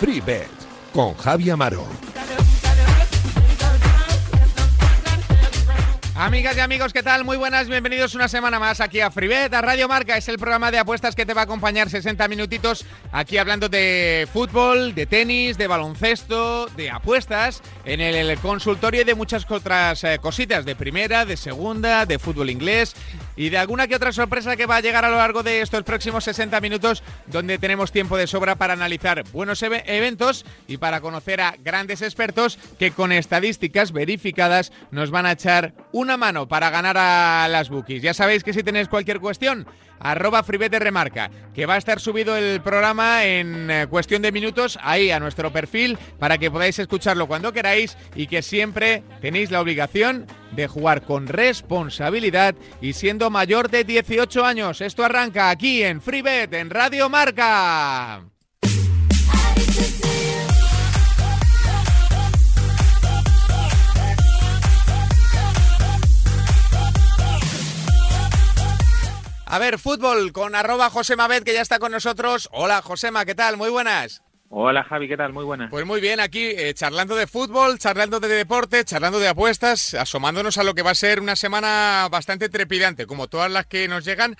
Free Bet con Javi Amaro. Amigas y amigos, ¿qué tal? Muy buenas, bienvenidos una semana más aquí a Freebet, a Radio Marca. Es el programa de apuestas que te va a acompañar 60 minutitos aquí hablando de fútbol, de tenis, de baloncesto, de apuestas, en el consultorio y de muchas otras eh, cositas, de primera, de segunda, de fútbol inglés y de alguna que otra sorpresa que va a llegar a lo largo de estos próximos 60 minutos, donde tenemos tiempo de sobra para analizar buenos eventos y para conocer a grandes expertos que con estadísticas verificadas nos van a echar una mano para ganar a las bookies. Ya sabéis que si tenéis cualquier cuestión, arroba fribete remarca, que va a estar subido el programa en eh, cuestión de minutos ahí a nuestro perfil para que podáis escucharlo cuando queráis y que siempre tenéis la obligación de jugar con responsabilidad y siendo mayor de 18 años. Esto arranca aquí en Freebet, en Radio Marca. A ver, fútbol con arroba Josema Bet, que ya está con nosotros. Hola Josema, ¿qué tal? Muy buenas. Hola Javi, ¿qué tal? Muy buenas. Pues muy bien, aquí eh, charlando de fútbol, charlando de deporte, charlando de apuestas, asomándonos a lo que va a ser una semana bastante trepidante, como todas las que nos llegan.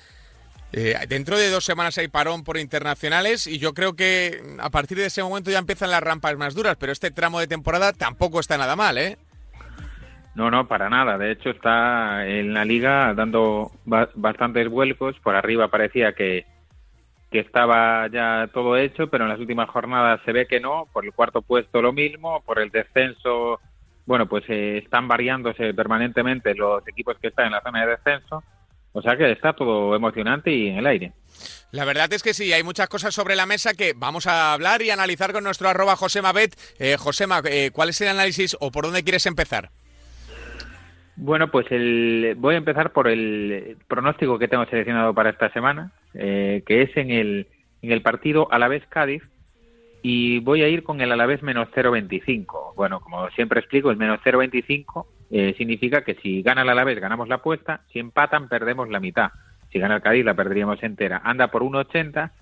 Eh, dentro de dos semanas hay parón por internacionales y yo creo que a partir de ese momento ya empiezan las rampas más duras, pero este tramo de temporada tampoco está nada mal, ¿eh? No, no, para nada. De hecho, está en la liga dando bastantes vuelcos. Por arriba parecía que, que estaba ya todo hecho, pero en las últimas jornadas se ve que no. Por el cuarto puesto lo mismo. Por el descenso, bueno, pues eh, están variándose permanentemente los equipos que están en la zona de descenso. O sea que está todo emocionante y en el aire. La verdad es que sí, hay muchas cosas sobre la mesa que vamos a hablar y analizar con nuestro arroba Josema Bet. Eh, Josema, eh, ¿cuál es el análisis o por dónde quieres empezar? Bueno, pues el, voy a empezar por el pronóstico que tengo seleccionado para esta semana, eh, que es en el, en el partido Alavés-Cádiz, y voy a ir con el Alavés menos 0.25. Bueno, como siempre explico, el menos 0.25 eh, significa que si gana el Alavés ganamos la apuesta, si empatan perdemos la mitad. Si gana el Cádiz la perderíamos entera. Anda por 1.80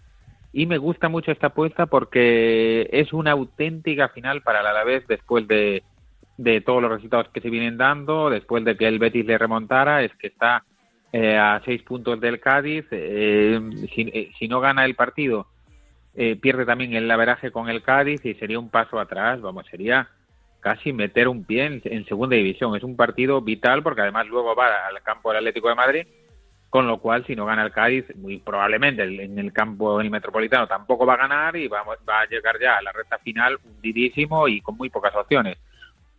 y me gusta mucho esta apuesta porque es una auténtica final para el Alavés después de de todos los resultados que se vienen dando, después de que el Betis le remontara, es que está eh, a seis puntos del Cádiz. Eh, eh, si, no gana el partido, pierde también el laveraje con el Cádiz y sería un paso atrás. Vamos, sería casi meter un pie en, segunda división. Es un partido vital porque además luego va al campo del Atlético de Madrid. Con lo cual, si no gana el Cádiz, muy probablemente en el campo del Metropolitano tampoco va a ganar y va, va a llegar ya a la recta final hundidísimo y con muy pocas opciones.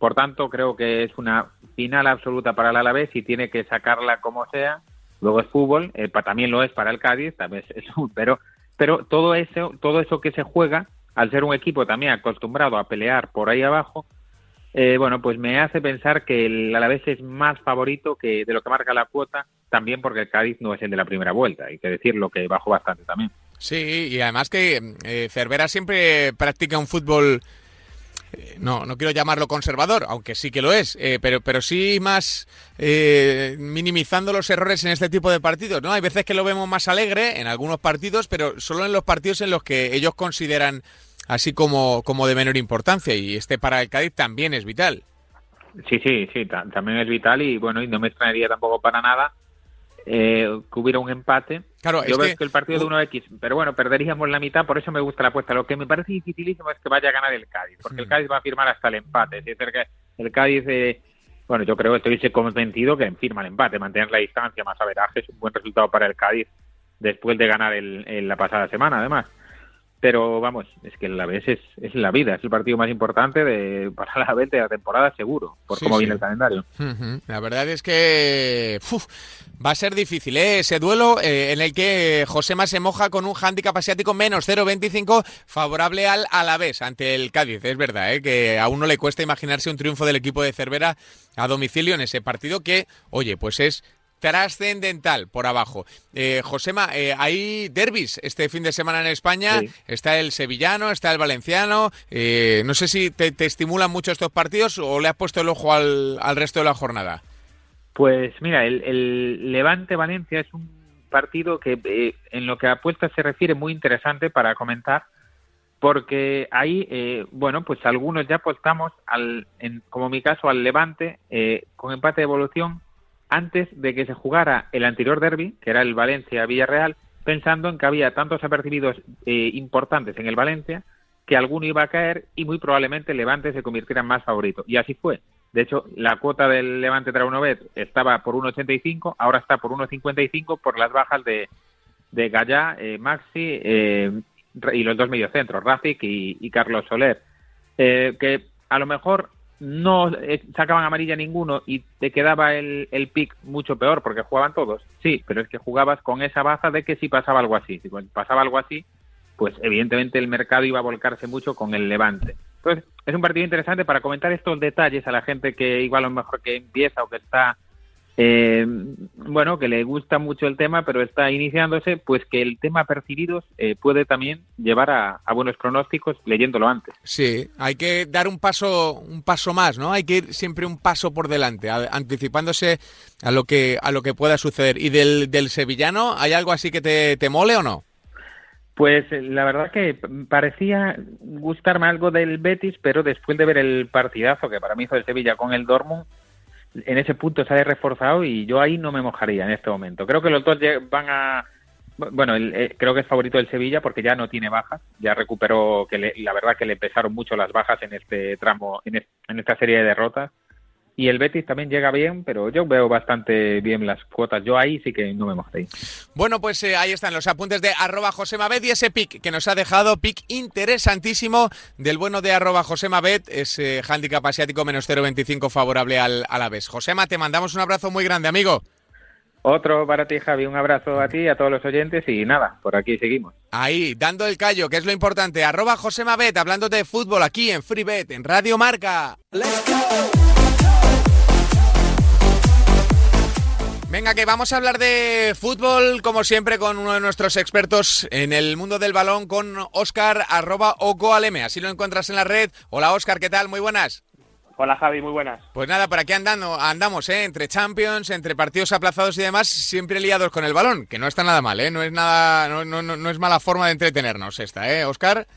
Por tanto, creo que es una final absoluta para el Alavés y tiene que sacarla como sea. Luego es fútbol, eh, también lo es para el Cádiz, también es, pero pero todo eso todo eso que se juega, al ser un equipo también acostumbrado a pelear por ahí abajo, eh, bueno, pues me hace pensar que el Alavés es más favorito que de lo que marca la cuota, también porque el Cádiz no es el de la primera vuelta, hay que decirlo que bajó bastante también. Sí, y además que eh, Cervera siempre practica un fútbol no, no quiero llamarlo conservador, aunque sí que lo es, eh, pero, pero sí más eh, minimizando los errores en este tipo de partidos, ¿no? Hay veces que lo vemos más alegre en algunos partidos, pero solo en los partidos en los que ellos consideran así como, como de menor importancia, y este para el Cádiz también es vital. Sí, sí, sí, también es vital y bueno, y no me extrañaría tampoco para nada eh, que hubiera un empate. Claro, Yo veo que... el partido de 1X, pero bueno, perderíamos la mitad, por eso me gusta la apuesta. Lo que me parece dificilísimo es que vaya a ganar el Cádiz, porque el. Cádiz va a firmar hasta el empate. Es decir, que el Cádiz, eh, bueno, yo creo, estoy convencido que firma el empate, mantener la distancia más averaje es un buen resultado para el Cádiz después de ganar el, la pasada semana, además pero vamos, es que la vez es, es la vida, es el partido más importante de, para la vez de la temporada seguro, por cómo viene el calendario. La verdad es que va a ser difícil ¿eh? ese duelo eh, en el que Josema se moja con un hándicap asiático menos 0.25 favorable al Alavés ante el Cádiz. Es verdad ¿eh? que a uno le cuesta imaginarse un triunfo del equipo de Cervera a domicilio en ese partido que, oye, pues es trascendental por abajo. Eh, Josema, eh, hay derbis este fin de semana en España. Está el sevillano, está el valenciano. Eh, no sé si te, estimulan mucho estos partidos o le has puesto el ojo al, resto de la jornada. Pues mira, el, Levante-Valencia es un partido que en lo que a apuestas se refiere muy interesante para comentar porque ahí, bueno, pues algunos ya apostamos, al, en, como mi caso, al Levante con empate de evolución antes de que se jugara el anterior derby, que era el Valencia-Villarreal, pensando en que había tantos apercibidos eh, importantes en el Valencia que alguno iba a caer y muy probablemente Levante se convirtiera en más favorito. Y así fue. De hecho, la cuota del Levante Traunovet estaba por 1,85, ahora está por 1,55 por las bajas de, de Gallá, eh, Maxi eh, y los dos mediocentros, Rafik y, y Carlos Soler. que a lo mejor no eh, sacaban amarilla ninguno y te quedaba el, el pick mucho peor porque jugaban todos. Sí, pero es que jugabas con esa baza de que si pasaba algo así. Si pasaba algo así, pues evidentemente el mercado iba a volcarse mucho con el levante. Entonces, es un partido interesante para comentar estos detalles a la gente que igual a lo mejor que empieza o que está eh, bueno, que le gusta mucho el tema, pero está iniciándose, pues que el tema percibidos eh, puede también llevar a, buenos pronósticos leyéndolo antes. Sí, hay que dar un paso, un paso más, ¿no? Hay que ir siempre un paso por delante, anticipándose a lo que a lo que pueda suceder. ¿Y del, del sevillano hay algo así que te, te mole o no? Pues eh, la verdad que parecía gustarme algo del Betis, pero después de ver el partidazo que para mí hizo el Sevilla con el Dortmund, en ese punto ha reforzado y yo ahí no me mojaría en este momento. Creo que los dos van a... Bueno, eh, creo que es favorito del Sevilla porque ya no tiene bajas, ya recuperó que la verdad que le pesaron mucho las bajas en este tramo, en esta serie de derrotas y el Betis también llega bien, pero yo veo bastante bien las cuotas. Yo ahí sí que no me mostré. Bueno, pues eh, ahí están los apuntes de arroba Josemabet y ese pick que nos ha dejado, pick interesantísimo del bueno de arroba Josemabet, ese handicap asiático menos 0.25 favorable al vez. Josema, te mandamos un abrazo muy grande, amigo. Otro para ti, Javi. Un abrazo a ti, a todos los oyentes y nada, por aquí seguimos. Ahí, dando el callo, que es lo importante. Arroba Josemabet, hablando de fútbol aquí en FreeBet, en Radio Marca. ¡Let's go! Venga, que vamos a hablar de fútbol, como siempre, con uno de nuestros expertos en el mundo del balón, con Oscar, arroba Ocoaleme. Así lo encuentras en la red. Hola, Oscar, ¿qué tal? Muy buenas. Hola Javi, muy buenas. Pues nada, por aquí andando, andamos, ¿eh? entre Champions, entre partidos aplazados y demás, siempre liados con el balón, que no está nada mal, ¿eh? no es nada, no, no, no es mala forma de entretenernos esta, ¿eh, Oscar?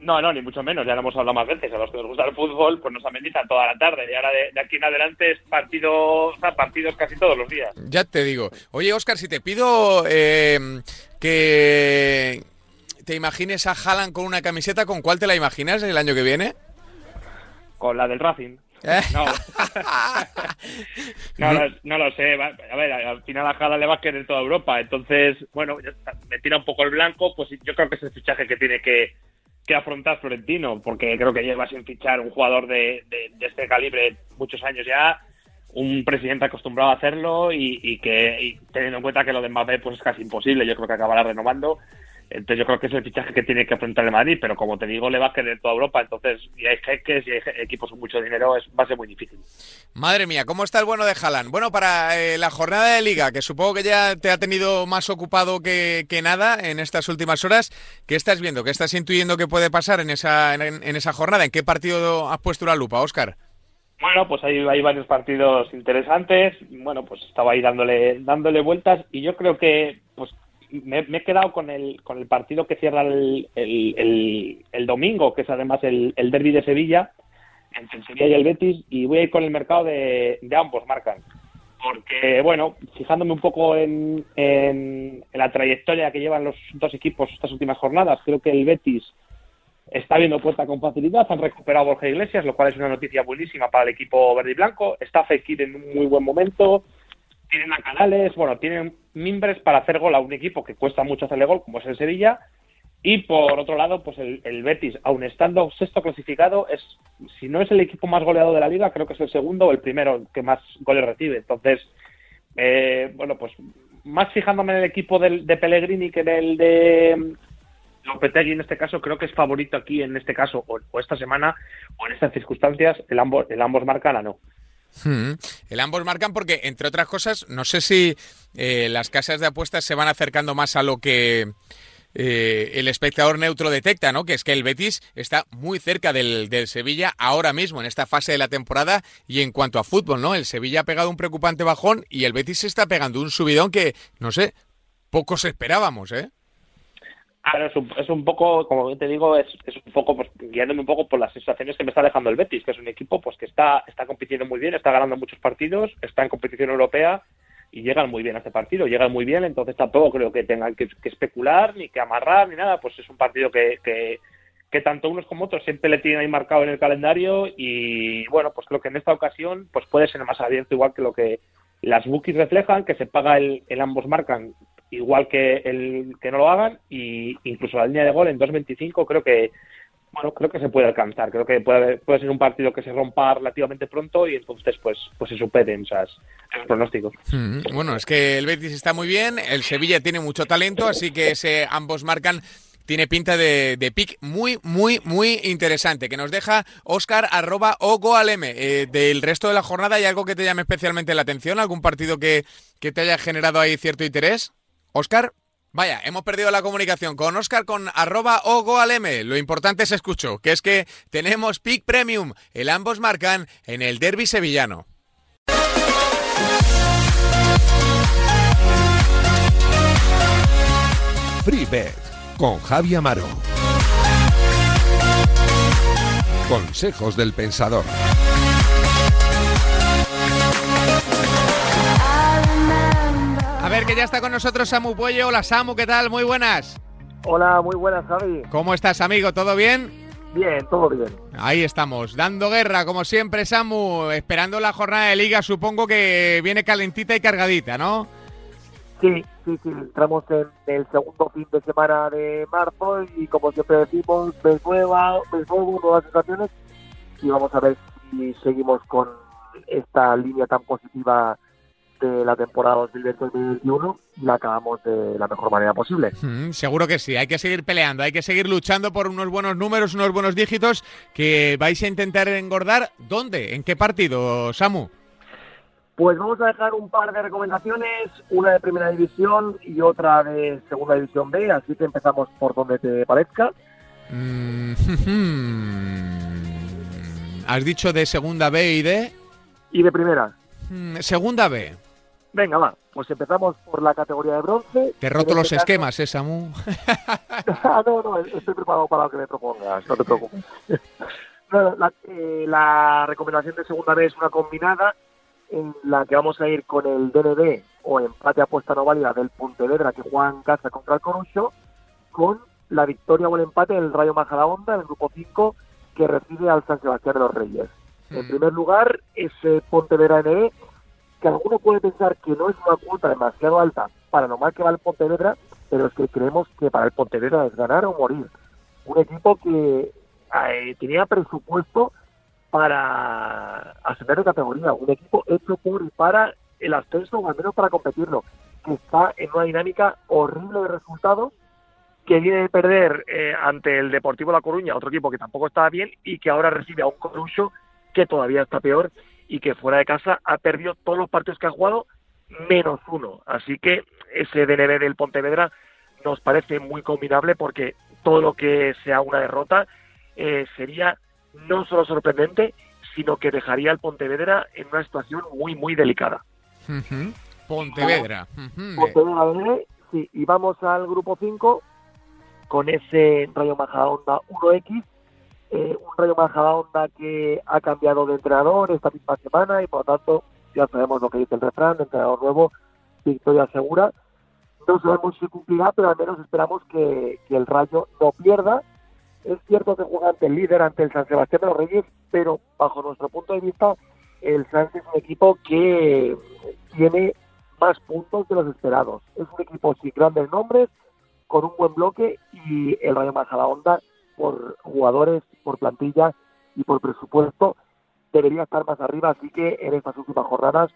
No, no, ni mucho menos, ya lo hemos hablado más veces. A los que nos gusta el fútbol, pues nos amenizan toda la tarde. Y ahora de, aquí en adelante es partido, partidos casi todos los días. Ya te digo. Oye, Oscar, si te pido eh, que te imagines a Haaland con una camiseta, ¿con cuál te la imaginas el año que viene? Con la del Racing. ¿Eh? No. no, lo sé. A ver, al final a Haaland le va a querer toda Europa. Entonces, bueno, me tira un poco el blanco. Pues yo creo que es el fichaje que tiene que que afrontar Florentino, porque creo que lleva sin fichar un jugador de, este calibre muchos años ya, un presidente acostumbrado a hacerlo y, que teniendo en cuenta que lo de Mbappé pues es casi imposible, yo creo que acabará renovando entonces yo creo que es el fichaje que tiene que afrontar el Madrid, pero como te digo, le va a querer toda Europa, entonces y hay jeques y hay equipos con mucho dinero, es, va a ser muy difícil. Madre mía, ¿cómo está el bueno de Haaland? Bueno, para eh, la jornada de liga, que supongo que ya te ha tenido más ocupado que, nada en estas últimas horas, ¿qué estás viendo? ¿Qué estás intuyendo que puede pasar en esa, en, esa jornada? ¿En qué partido has puesto la lupa, Óscar? Bueno, pues hay, hay varios partidos interesantes. Bueno, pues estaba ahí dándole, dándole vueltas y yo creo que pues me, he quedado con el, con el partido que cierra el, el, domingo, que es además el, el derby de Sevilla, entre el Sevilla y el Betis, y voy a ir con el mercado de, de ambos marcan. Porque, bueno, fijándome un poco en, en, la trayectoria que llevan los dos equipos estas últimas jornadas, creo que el Betis está viendo puerta con facilidad, han recuperado a Borja Iglesias, lo cual es una noticia buenísima para el equipo verde y blanco, está Fekir en un muy buen momento, tienen a Canales, bueno, tienen mimbres para hacer gol a un equipo que cuesta mucho hacerle gol, como es el Sevilla, y por otro lado, pues el, Betis, aun estando sexto clasificado, es si no es el equipo más goleado de la liga, creo que es el segundo o el primero que más goles recibe. Entonces, eh, bueno, pues más fijándome en el equipo del, de Pellegrini que en el de Lopetegui en este caso, creo que es favorito aquí en este caso, o, esta semana, o en estas circunstancias, el ambos, el ambos marcan a no. Hmm. el ambos marcan porque, entre otras cosas, no sé si eh, las casas de apuestas se van acercando más a lo que eh, el espectador neutro detecta, ¿no? Que es que el Betis está muy cerca del, del, Sevilla ahora mismo, en esta fase de la temporada. Y en cuanto a fútbol, ¿no? El Sevilla ha pegado un preocupante bajón y el Betis se está pegando un subidón que, no sé, pocos esperábamos, ¿eh? Claro, es un, es un poco, como te digo, es, es un poco, pues, guiándome un poco por las sensaciones que me está dejando el Betis, que es un equipo pues que está, está compitiendo muy bien, está ganando muchos partidos, está en competición europea y llegan muy bien a este partido, llegan muy bien, entonces tampoco creo que tengan que, que especular, ni que amarrar, ni nada, pues es un partido que, que, que, tanto unos como otros siempre le tienen ahí marcado en el calendario y bueno, pues creo que en esta ocasión pues puede ser más abierto igual que lo que las bookies reflejan, que se paga el, el ambos marcan igual que el que no lo hagan y incluso la línea de gol en 2.25 creo que bueno creo que se puede alcanzar creo que puede, puede ser un partido que se rompa relativamente pronto y entonces pues pues se superen esas, esos pronósticos mm, bueno es que el Betis está muy bien el Sevilla tiene mucho talento así que ese ambos marcan tiene pinta de, de pick muy, muy, muy interesante, que nos deja Oscar arroba ogoalm. Eh, del resto de la jornada, ¿hay algo que te llame especialmente la atención? ¿Algún partido que, que te haya generado ahí cierto interés? Oscar, vaya, hemos perdido la comunicación con Oscar con arroba ogoalm. Lo importante se escuchó, que es que tenemos pick premium. El ambos marcan en el derby sevillano. Free Bet con Javi Amaro. Consejos del Pensador. Que ya está con nosotros Samu Puello. Hola Samu, ¿qué tal? Muy buenas. Hola, muy buenas, Javi. ¿Cómo estás, amigo? ¿Todo bien? Bien, todo bien. Ahí estamos, dando guerra, como siempre, Samu, esperando la jornada de liga, supongo que viene calentita y cargadita, ¿no? Sí, sí, sí, entramos en el segundo fin de semana de marzo y como siempre decimos, mes nueva, mes nuevo, nuevas sensaciones y vamos a ver si seguimos con esta línea tan positiva de la temporada 2020-2021 y la acabamos de la mejor manera posible. Mm, seguro que sí, hay que seguir peleando, hay que seguir luchando por unos buenos números, unos buenos dígitos que vais a intentar engordar. ¿Dónde? ¿En qué partido, Samu? Pues vamos a dejar un par de recomendaciones, una de primera división y otra de segunda división B, así que empezamos por donde te parezca. Mm, ¿Has dicho de segunda B y de...? Y de primera. Mm, segunda B. Venga, va, pues empezamos por la categoría de bronce. Te roto los esquemas, ¿eh, Samu? ah, no, no, estoy preparado para lo que me propongas, no te preocupes. no, la, eh, la recomendación de segunda B es una combinada en la que vamos a ir con el DND o empate apuesta no válida del Pontevedra que juega en casa contra el Corucho, con la victoria o el empate del Rayo Majadahonda en el grupo 5 que recibe al San Sebastián de los Reyes. En primer lugar, ese Pontevedra NE, que alguno puede pensar que no es una cuota demasiado alta para lo mal que va el Pontevedra, pero es que creemos que para el Pontevedra es ganar o morir. Un equipo que eh, tenía presupuesto para ascender de categoría, un equipo hecho por y para el ascenso, o al menos para competirlo, que está en una dinámica horrible de resultados, que viene de perder eh, ante el Deportivo La Coruña, otro equipo que tampoco estaba bien, y que ahora recibe a un Corucho que todavía está peor y que fuera de casa ha perdido todos los partidos que ha jugado menos uno. Así que ese DNB del Pontevedra nos parece muy combinable porque todo lo que sea una derrota eh, sería no solo sorprendente, sino que dejaría al Pontevedra en una situación muy, muy delicada. Uh -huh. Pontevedra. Uh -huh. Pontevedra DNB, sí, y vamos al grupo 5 con ese Rayo Majadahonda 1X eh, un Rayo Majadahonda que ha cambiado de entrenador esta misma semana y por lo tanto ya sabemos lo que dice el refrán, entrenador nuevo, victoria segura. No sabemos si cumplirá, pero al menos esperamos que, que el Rayo no pierda. Es cierto que juega ante el líder, ante el San Sebastián de los Reyes, pero bajo nuestro punto de vista, el Sanz es un equipo que tiene más puntos de los esperados. Es un equipo sin grandes nombres, con un buen bloque y el Rayo Majadahonda por jugadores, por plantilla y por presupuesto debería estar más arriba, así que en estas últimas jornadas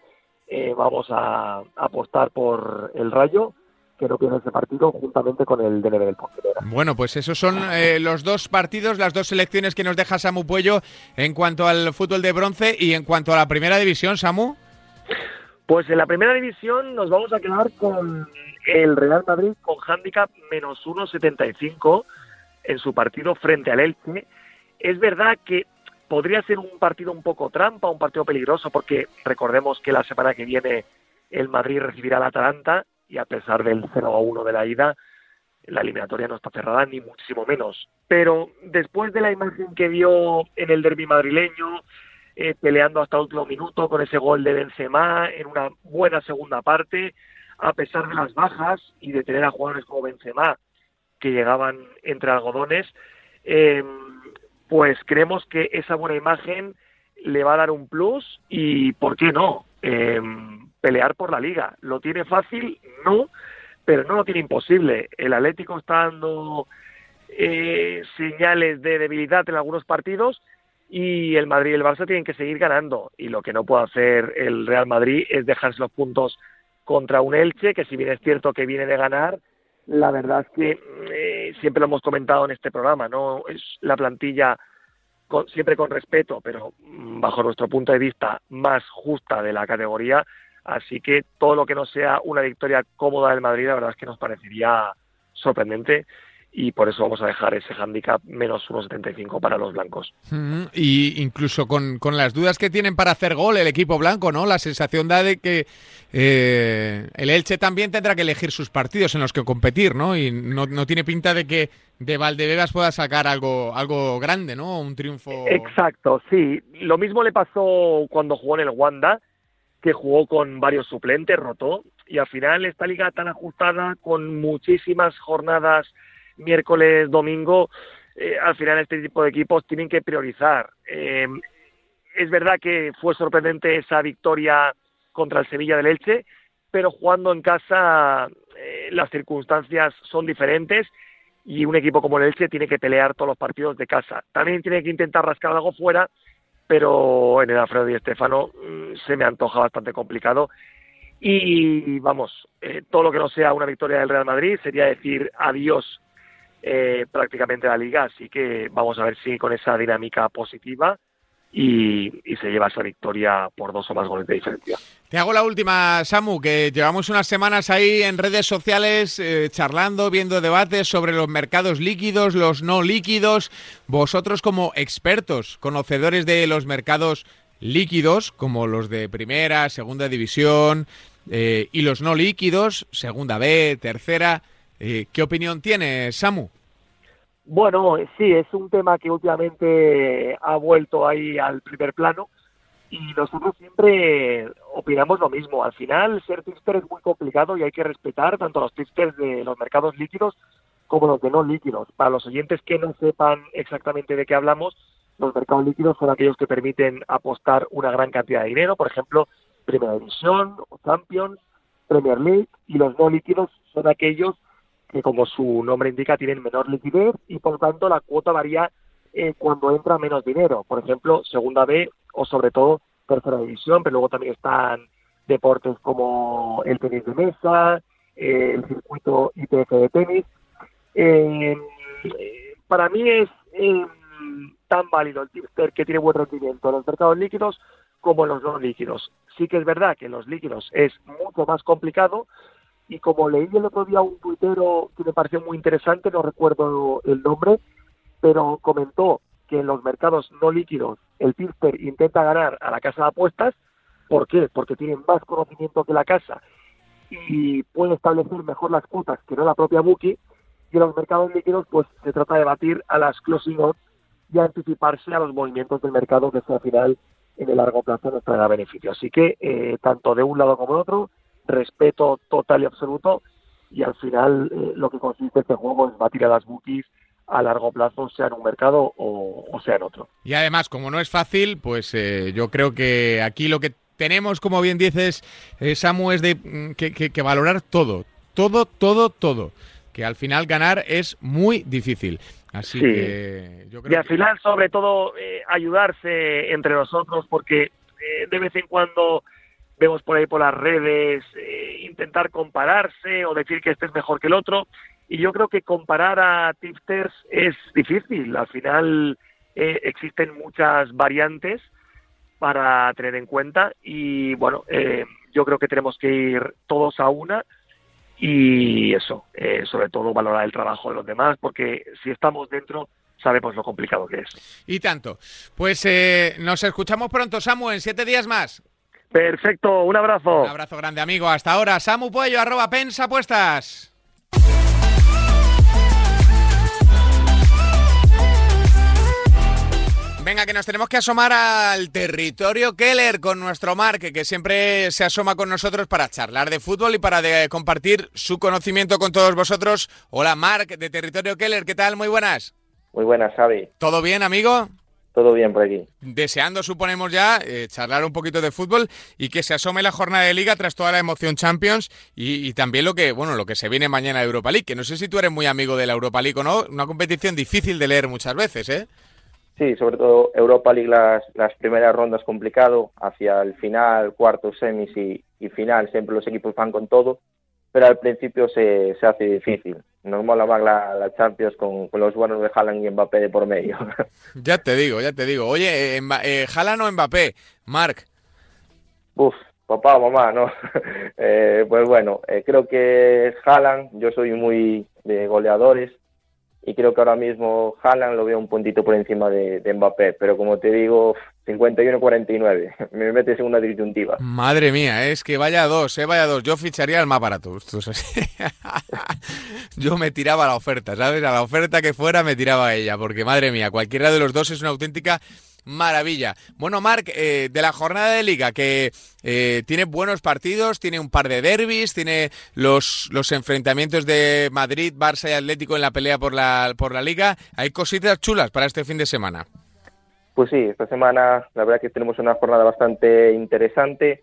eh, vamos a, a, apostar por el Rayo que no pierde ese partido juntamente con el DNB del Pontevedra. Bueno, pues esos son eh, los dos partidos, las dos selecciones que nos deja Samu Puello en cuanto al fútbol de bronce y en cuanto a la primera división, Samu. Pues en la primera división nos vamos a quedar con el Real Madrid con handicap menos 1,75 en su partido frente al Elche. Es verdad que podría ser un partido un poco trampa, un partido peligroso, porque recordemos que la semana que viene el Madrid recibirá al Atalanta y a pesar del 0 a 1 de la ida, la eliminatoria no está cerrada ni muchísimo menos. Pero después de la imagen que dio en el derby madrileño, eh, peleando hasta el último minuto con ese gol de Benzema en una buena segunda parte, a pesar de las bajas y de tener a jugadores como Benzema que llegaban entre algodones, eh, pues creemos que esa buena imagen le va a dar un plus y, ¿por qué no? Eh, pelear por la liga. ¿Lo tiene fácil? No, pero no lo tiene imposible. El Atlético está dando eh, señales de debilidad en algunos partidos y el Madrid y el Barça tienen que seguir ganando. Y lo que no puede hacer el Real Madrid es dejarse los puntos contra un Elche, que si bien es cierto que viene de ganar, la verdad es que eh, siempre lo hemos comentado en este programa, ¿no? Es la plantilla siempre con respeto, pero mm, bajo nuestro punto de vista más justa de la categoría. Así que todo lo que no sea una victoria cómoda del Madrid, la verdad es que nos parecería sorprendente y por eso vamos a dejar ese handicap menos 1,75 para los blancos. y incluso con, las dudas que tienen para hacer gol el equipo blanco, ¿no? La sensación da de que eh, el Elche también tendrá que elegir sus partidos en los que competir, ¿no? Y no, no tiene pinta de que de Valdebebas pueda sacar algo, algo grande, ¿no? Un triunfo. Exacto, sí. Lo mismo le pasó cuando jugó en el Wanda, que jugó con varios suplentes, rotó, y al final esta liga tan ajustada, con muchísimas jornadas miércoles, domingo, eh, al final este tipo de equipos tienen que priorizar. Eh, es verdad que fue sorprendente esa victoria contra el Sevilla del Elche, pero jugando en casa eh, las circunstancias son diferentes y un equipo como el Elche tiene que pelear todos los partidos de casa. También tiene que intentar rascar algo fuera, pero en el Alfredo Di Estefano mm, se me antoja bastante complicado. Y vamos, todo lo que no sea una victoria del Real Madrid sería decir adiós eh, prácticamente la liga, así que vamos a ver si con esa dinámica positiva y, se lleva esa victoria por dos o más goles de diferencia. Te hago la última, Samu, que llevamos unas semanas ahí en redes sociales eh, charlando, viendo debates sobre los mercados líquidos, los no líquidos. Vosotros como expertos, conocedores de los mercados líquidos, como los de primera, segunda división, eh, y los no líquidos, segunda B, tercera, eh, ¿Qué opinión tiene Samu? Bueno, sí, es un tema que últimamente ha vuelto ahí al primer plano y nosotros siempre opinamos lo mismo. Al final, ser tipster es muy complicado y hay que respetar tanto los tipsters de los mercados líquidos como los de no líquidos. Para los oyentes que no sepan exactamente de qué hablamos, los mercados líquidos son aquellos que permiten apostar una gran cantidad de dinero, por ejemplo, Primera División Champions, Premier League, y los no líquidos son aquellos que como su nombre indica tienen menor liquidez y por lo tanto la cuota varía eh, cuando entra menos dinero. Por ejemplo, segunda B o sobre todo tercera división, pero luego también están deportes como el tenis de mesa, eh, el circuito ITF de tenis. Eh, para mí es tan válido el tipster que tiene buen rendimiento en los mercados líquidos como en los no líquidos. Sí que es verdad que en los líquidos es mucho más complicado y como leí el otro día un tuitero que me pareció muy interesante, no recuerdo el nombre, pero comentó que en los mercados no líquidos el tipster intenta ganar a la casa de apuestas. ¿Por qué? Porque tienen más conocimiento que la casa y puede establecer mejor las cuotas que no la propia bookie. Y en los mercados líquidos pues se trata de batir a las closing odds y anticiparse a los movimientos del mercado que al final en el largo plazo nos traerá beneficio. Así que eh, tanto de un lado como de otro respeto total y absoluto y al final eh, lo que consiste este juego es batir a las bookies a largo plazo, sea en un mercado o, sea en otro. Y además, como no es fácil, pues eh, yo creo que aquí lo que tenemos, como bien dices, eh, Samu, es de mm, que, valorar todo, todo, todo, todo. Que al final ganar es muy difícil. Así que yo creo Y al final, sobre todo, ayudarse entre nosotros, porque de vez en cuando vemos por ahí por las redes eh, intentar compararse o decir que este es mejor que el otro. Y yo creo que comparar a tipsters es difícil. Al final eh, existen muchas variantes para tener en cuenta y bueno, eh, yo creo que tenemos que ir todos a una y eso, sobre todo valorar el trabajo de los demás, porque si estamos dentro sabemos lo complicado que es. Y tanto. Pues nos escuchamos pronto, Samu, en siete días más. Perfecto, un abrazo. Un abrazo grande, amigo. Hasta ahora, Samu Puello, arroba pensapuestas. Venga, que nos tenemos que asomar al territorio Keller con nuestro Mark, que siempre se asoma con nosotros para charlar de fútbol y para compartir su conocimiento con todos vosotros. Hola, Mark, de Territorio Keller, ¿qué tal? Muy buenas. Muy buenas, Xavi. ¿Todo bien, amigo? Todo bien por aquí. Deseando, suponemos ya, eh, charlar un poquito de fútbol y que se asome la jornada de liga tras toda la emoción Champions y, y, también lo que, bueno, lo que se viene mañana de Europa League, que no sé si tú eres muy amigo de la Europa League o no, una competición difícil de leer muchas veces, ¿eh? Sí, sobre todo Europa League las, las primeras rondas complicado, hacia el final, cuartos, semis y, final siempre los equipos van con todo, pero al principio se, se hace difícil. Normal la, la Champions con, con, los buenos de Haaland y Mbappé de por medio. Ya te digo, ya te digo. Oye, eh, eh Haaland o Mbappé, Marc. Uf, papá o mamá, ¿no? eh, pues bueno, eh, creo que Haaland, yo soy muy de goleadores, y creo que ahora mismo Haaland lo veo un puntito por encima de, Mbappé, pero como te digo, 51-49, me metes en una disyuntiva. Madre mía, es que vaya dos, eh, vaya dos, yo ficharía el más barato. yo me tiraba a la oferta, ¿sabes? A la oferta que fuera me tiraba a ella, porque madre mía, cualquiera de los dos es una auténtica maravilla. Bueno, Marc, eh, de la jornada de liga, que eh, tiene buenos partidos, tiene un par de derbis, tiene los, los enfrentamientos de Madrid, Barça y Atlético en la pelea por la, por la liga. Hay cositas chulas para este fin de semana. Pues sí, esta semana la verdad que tenemos una jornada bastante interesante.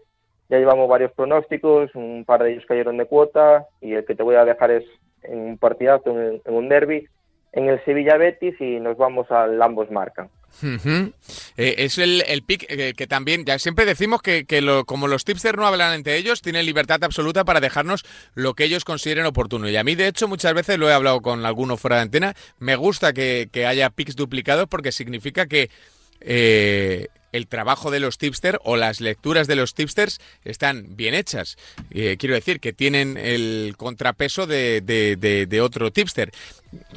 Ya llevamos varios pronósticos, un par de ellos cayeron de cuota y el que te voy a dejar es en un partidazo, en, un derby, en el Sevilla Betis y nos vamos al ambos marcan. Eh, es el, el pick eh, que también, ya siempre decimos que, como los tipsters no hablan entre ellos, tienen libertad absoluta para dejarnos lo que ellos consideren oportuno. Y a mí, de hecho, muchas veces lo he hablado con alguno fuera de antena, me gusta que, que haya picks duplicados porque significa que eh, el trabajo de los tipsters o las lecturas de los tipsters están bien hechas. Eh, quiero decir que tienen el contrapeso de, otro tipster.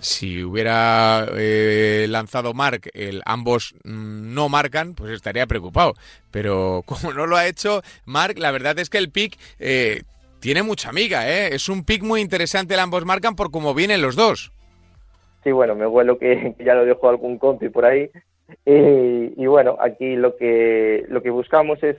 Si hubiera eh, lanzado Mark, el ambos mm, no marcan, pues estaría preocupado. Pero como no lo ha hecho Mark, la verdad es que el pick eh, tiene mucha amiga. Es un pick muy interesante el ambos marcan por cómo vienen los dos. Sí, bueno, me huelo que, ya lo dejó algún compi por ahí y, bueno, aquí lo que, lo que buscamos es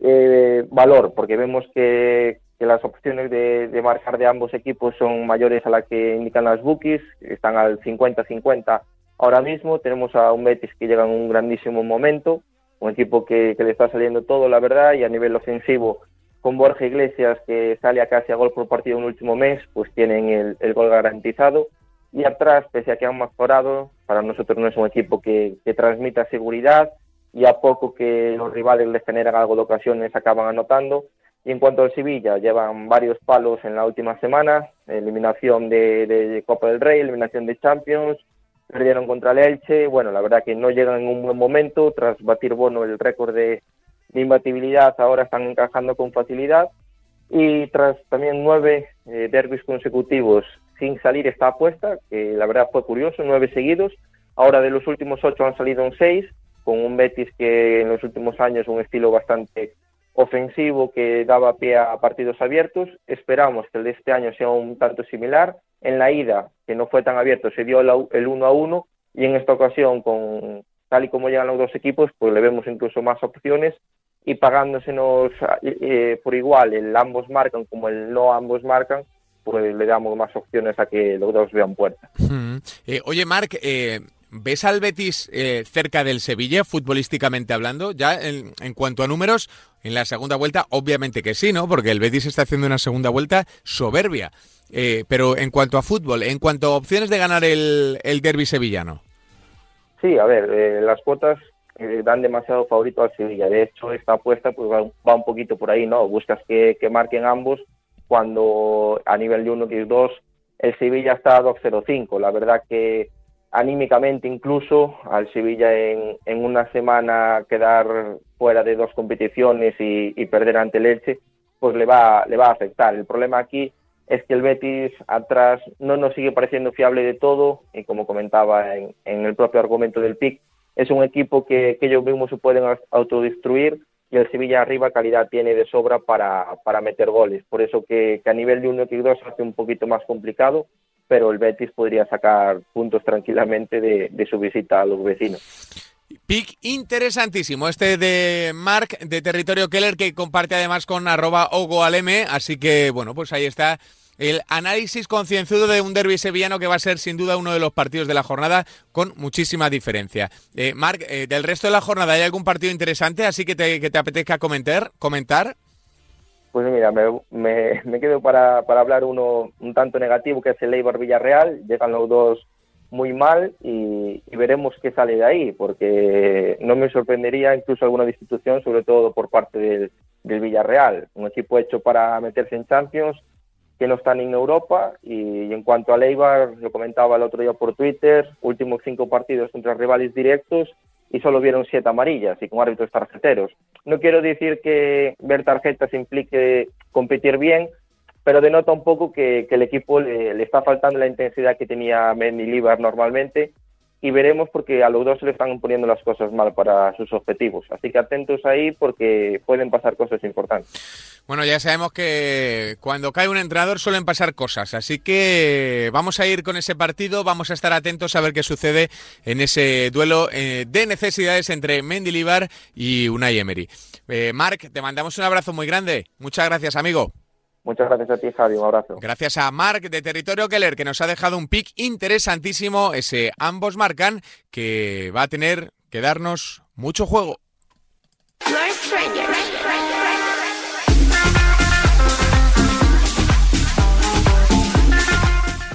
eh, valor, porque vemos que, las opciones de, marcar de ambos equipos son mayores a las que indican las bookies, están al 50-50 ahora mismo. Tenemos a un Betis que llega en un grandísimo momento, un equipo que, le está saliendo todo, la verdad, y a nivel ofensivo, con Borja Iglesias, que sale a casi a gol por partido en el último mes, pues tienen el gol garantizado y atrás, pese a que han mejorado, para nosotros no es un equipo que, transmita seguridad y a poco que los rivales les generan algo de ocasiones acaban anotando. Y en cuanto al Sevilla, llevan varios palos en la última semana, eliminación de, Copa del Rey, eliminación de Champions, perdieron contra el Elche, bueno, la verdad que no llegan en un buen momento, tras batir Bono el récord de, imbatibilidad, ahora están encajando con facilidad. Y tras también nueve eh, derbis consecutivos sin salir esta apuesta, que la verdad fue curioso, nueve seguidos. Ahora de los últimos ocho han salido en seis, con un Betis que en los últimos años un estilo bastante ofensivo que daba pie a partidos abiertos. Esperamos que el de este año sea un tanto similar. En la ida, que no fue tan abierto, se dio el uno a uno y en esta ocasión, con tal y como llegan los dos equipos, pues le vemos incluso más opciones y pagándosenos eh, por igual el ambos marcan como el no ambos marcan, pues le damos más opciones a que los dos vean puerta. Eh, oye, Marc, eh, ¿ves al Betis eh, cerca del Sevilla, futbolísticamente hablando? Ya en, cuanto a números, en la segunda vuelta, obviamente que sí, ¿no? Porque el Betis está haciendo una segunda vuelta soberbia. pero en cuanto a fútbol, en cuanto a opciones de ganar el, el derby sevillano. Sí, a ver, las cuotas dan demasiado favorito al Sevilla. De hecho, esta apuesta pues va, un poquito por ahí, ¿no? Buscas que, que marquen ambos cuando a nivel de 1 2 el Sevilla está a 2-0-5. La verdad que anímicamente incluso al Sevilla en, una semana quedar fuera de dos competiciones y, perder ante el Elche, pues le va, le va a afectar. El problema aquí es que el Betis atrás no nos sigue pareciendo fiable de todo y como comentaba en, el propio argumento del PIC, es un equipo que, ellos mismos se pueden autodestruir y el Sevilla arriba calidad tiene de sobra para, para meter goles. Por eso que, a nivel de 1 y 2 hace un poquito más complicado, pero el Betis podría sacar puntos tranquilamente de, de su visita a los vecinos. Pick interesantísimo, este de Mark de Territorio Keller que comparte además con arroba Ogoaleme, así que bueno, pues ahí está el análisis concienzudo de un derby sevillano que va a ser sin duda uno de los partidos de la jornada con muchísima diferencia. Eh, Marc, eh, del resto de la jornada, ¿hay algún partido interesante así que te, que te apetezca comentar? comentar? Pues mira, me, me, quedo para, hablar uno un tanto negativo, que es el Eibar Villarreal. Llegan los dos muy mal y, veremos qué sale de ahí, porque no me sorprendería incluso alguna destitución, sobre todo por parte del Villarreal, un equipo hecho para meterse en Champions que no están en Europa y, en cuanto a Leibar, lo comentaba el otro día por Twitter, últimos cinco partidos contra rivales directos y solo vieron siete amarillas y con árbitros tarjeteros. No quiero decir que ver tarjetas implique competir bien, pero denota un poco que, el equipo le, está faltando la intensidad que tenía Mendy Libar normalmente y veremos porque a los dos se le están poniendo las cosas mal para sus objetivos. Así que atentos ahí porque pueden pasar cosas importantes. Bueno, ya sabemos que cuando cae un entrenador suelen pasar cosas, así que vamos a ir con ese partido, vamos a estar atentos a ver qué sucede en ese duelo eh, de necesidades entre Mendy Libar y Unai Emery. Eh, Marc, te mandamos un abrazo muy grande. Muchas gracias, amigo. Muchas gracias a ti, Javi. Un abrazo. Gracias a Mark de Territorio Keller, que nos ha dejado un pick interesantísimo. Ese ambos marcan que va a tener que darnos mucho juego.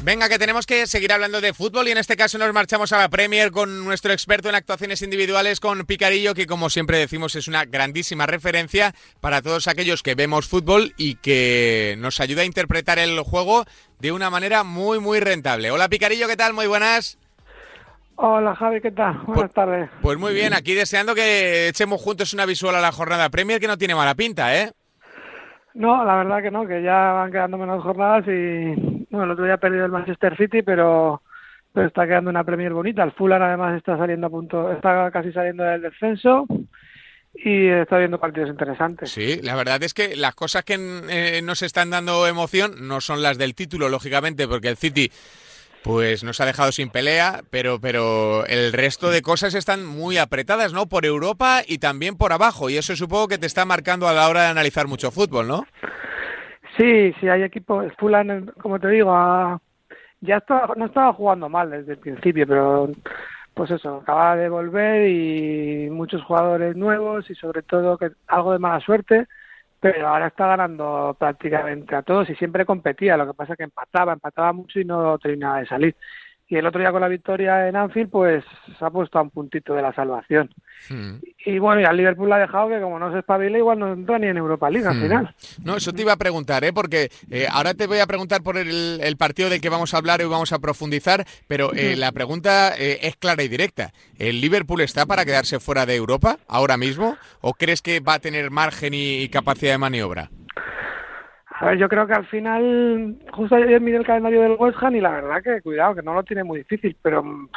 Venga, que tenemos que seguir hablando de fútbol y en este caso nos marchamos a la Premier con nuestro experto en actuaciones individuales, con Picarillo, que como siempre decimos es una grandísima referencia para todos aquellos que vemos fútbol y que nos ayuda a interpretar el juego de una manera muy, muy rentable. Hola Picarillo, ¿qué tal? Muy buenas. Hola Javi, ¿qué tal? Buenas pues, tardes. Pues muy bien, aquí deseando que echemos juntos una visual a la jornada Premier que no tiene mala pinta, ¿eh? No, la verdad que no, que ya van quedando menos jornadas y bueno, el otro día ha perdido el Manchester City, pero, está quedando una Premier bonita. El Fulham además está saliendo a punto, está casi saliendo del descenso y está viendo partidos interesantes. Sí, la verdad es que las cosas que eh, nos están dando emoción no son las del título, lógicamente, porque el City pues nos ha dejado sin pelea, pero, pero el resto de cosas están muy apretadas, ¿no? Por Europa y también por abajo, y eso supongo que te está marcando a la hora de analizar mucho fútbol, ¿no? Sí, sí, hay equipos. Fulham, como te digo, ya estaba, no estaba jugando mal desde el principio, pero pues eso, acaba de volver y muchos jugadores nuevos y sobre todo que algo de mala suerte, pero ahora está ganando prácticamente a todos y siempre competía, lo que pasa es que empataba, empataba mucho y no terminaba de salir y el otro día con la victoria en Anfield pues se ha puesto a un puntito de la salvación hmm. y bueno y al Liverpool ha dejado que como no se espabila igual no entra ni en Europa League al hmm. final no eso te iba a preguntar ¿eh? porque eh, ahora te voy a preguntar por el, partido del que vamos a hablar y vamos a profundizar pero eh, hmm. la pregunta eh, es clara y directa ¿el Liverpool está para quedarse fuera de Europa ahora mismo o crees que va a tener margen y capacidad de maniobra? A ver, yo creo que al final, justo ayer miré el calendario del West Ham y la verdad que, cuidado, que no lo tiene muy difícil, pero mm,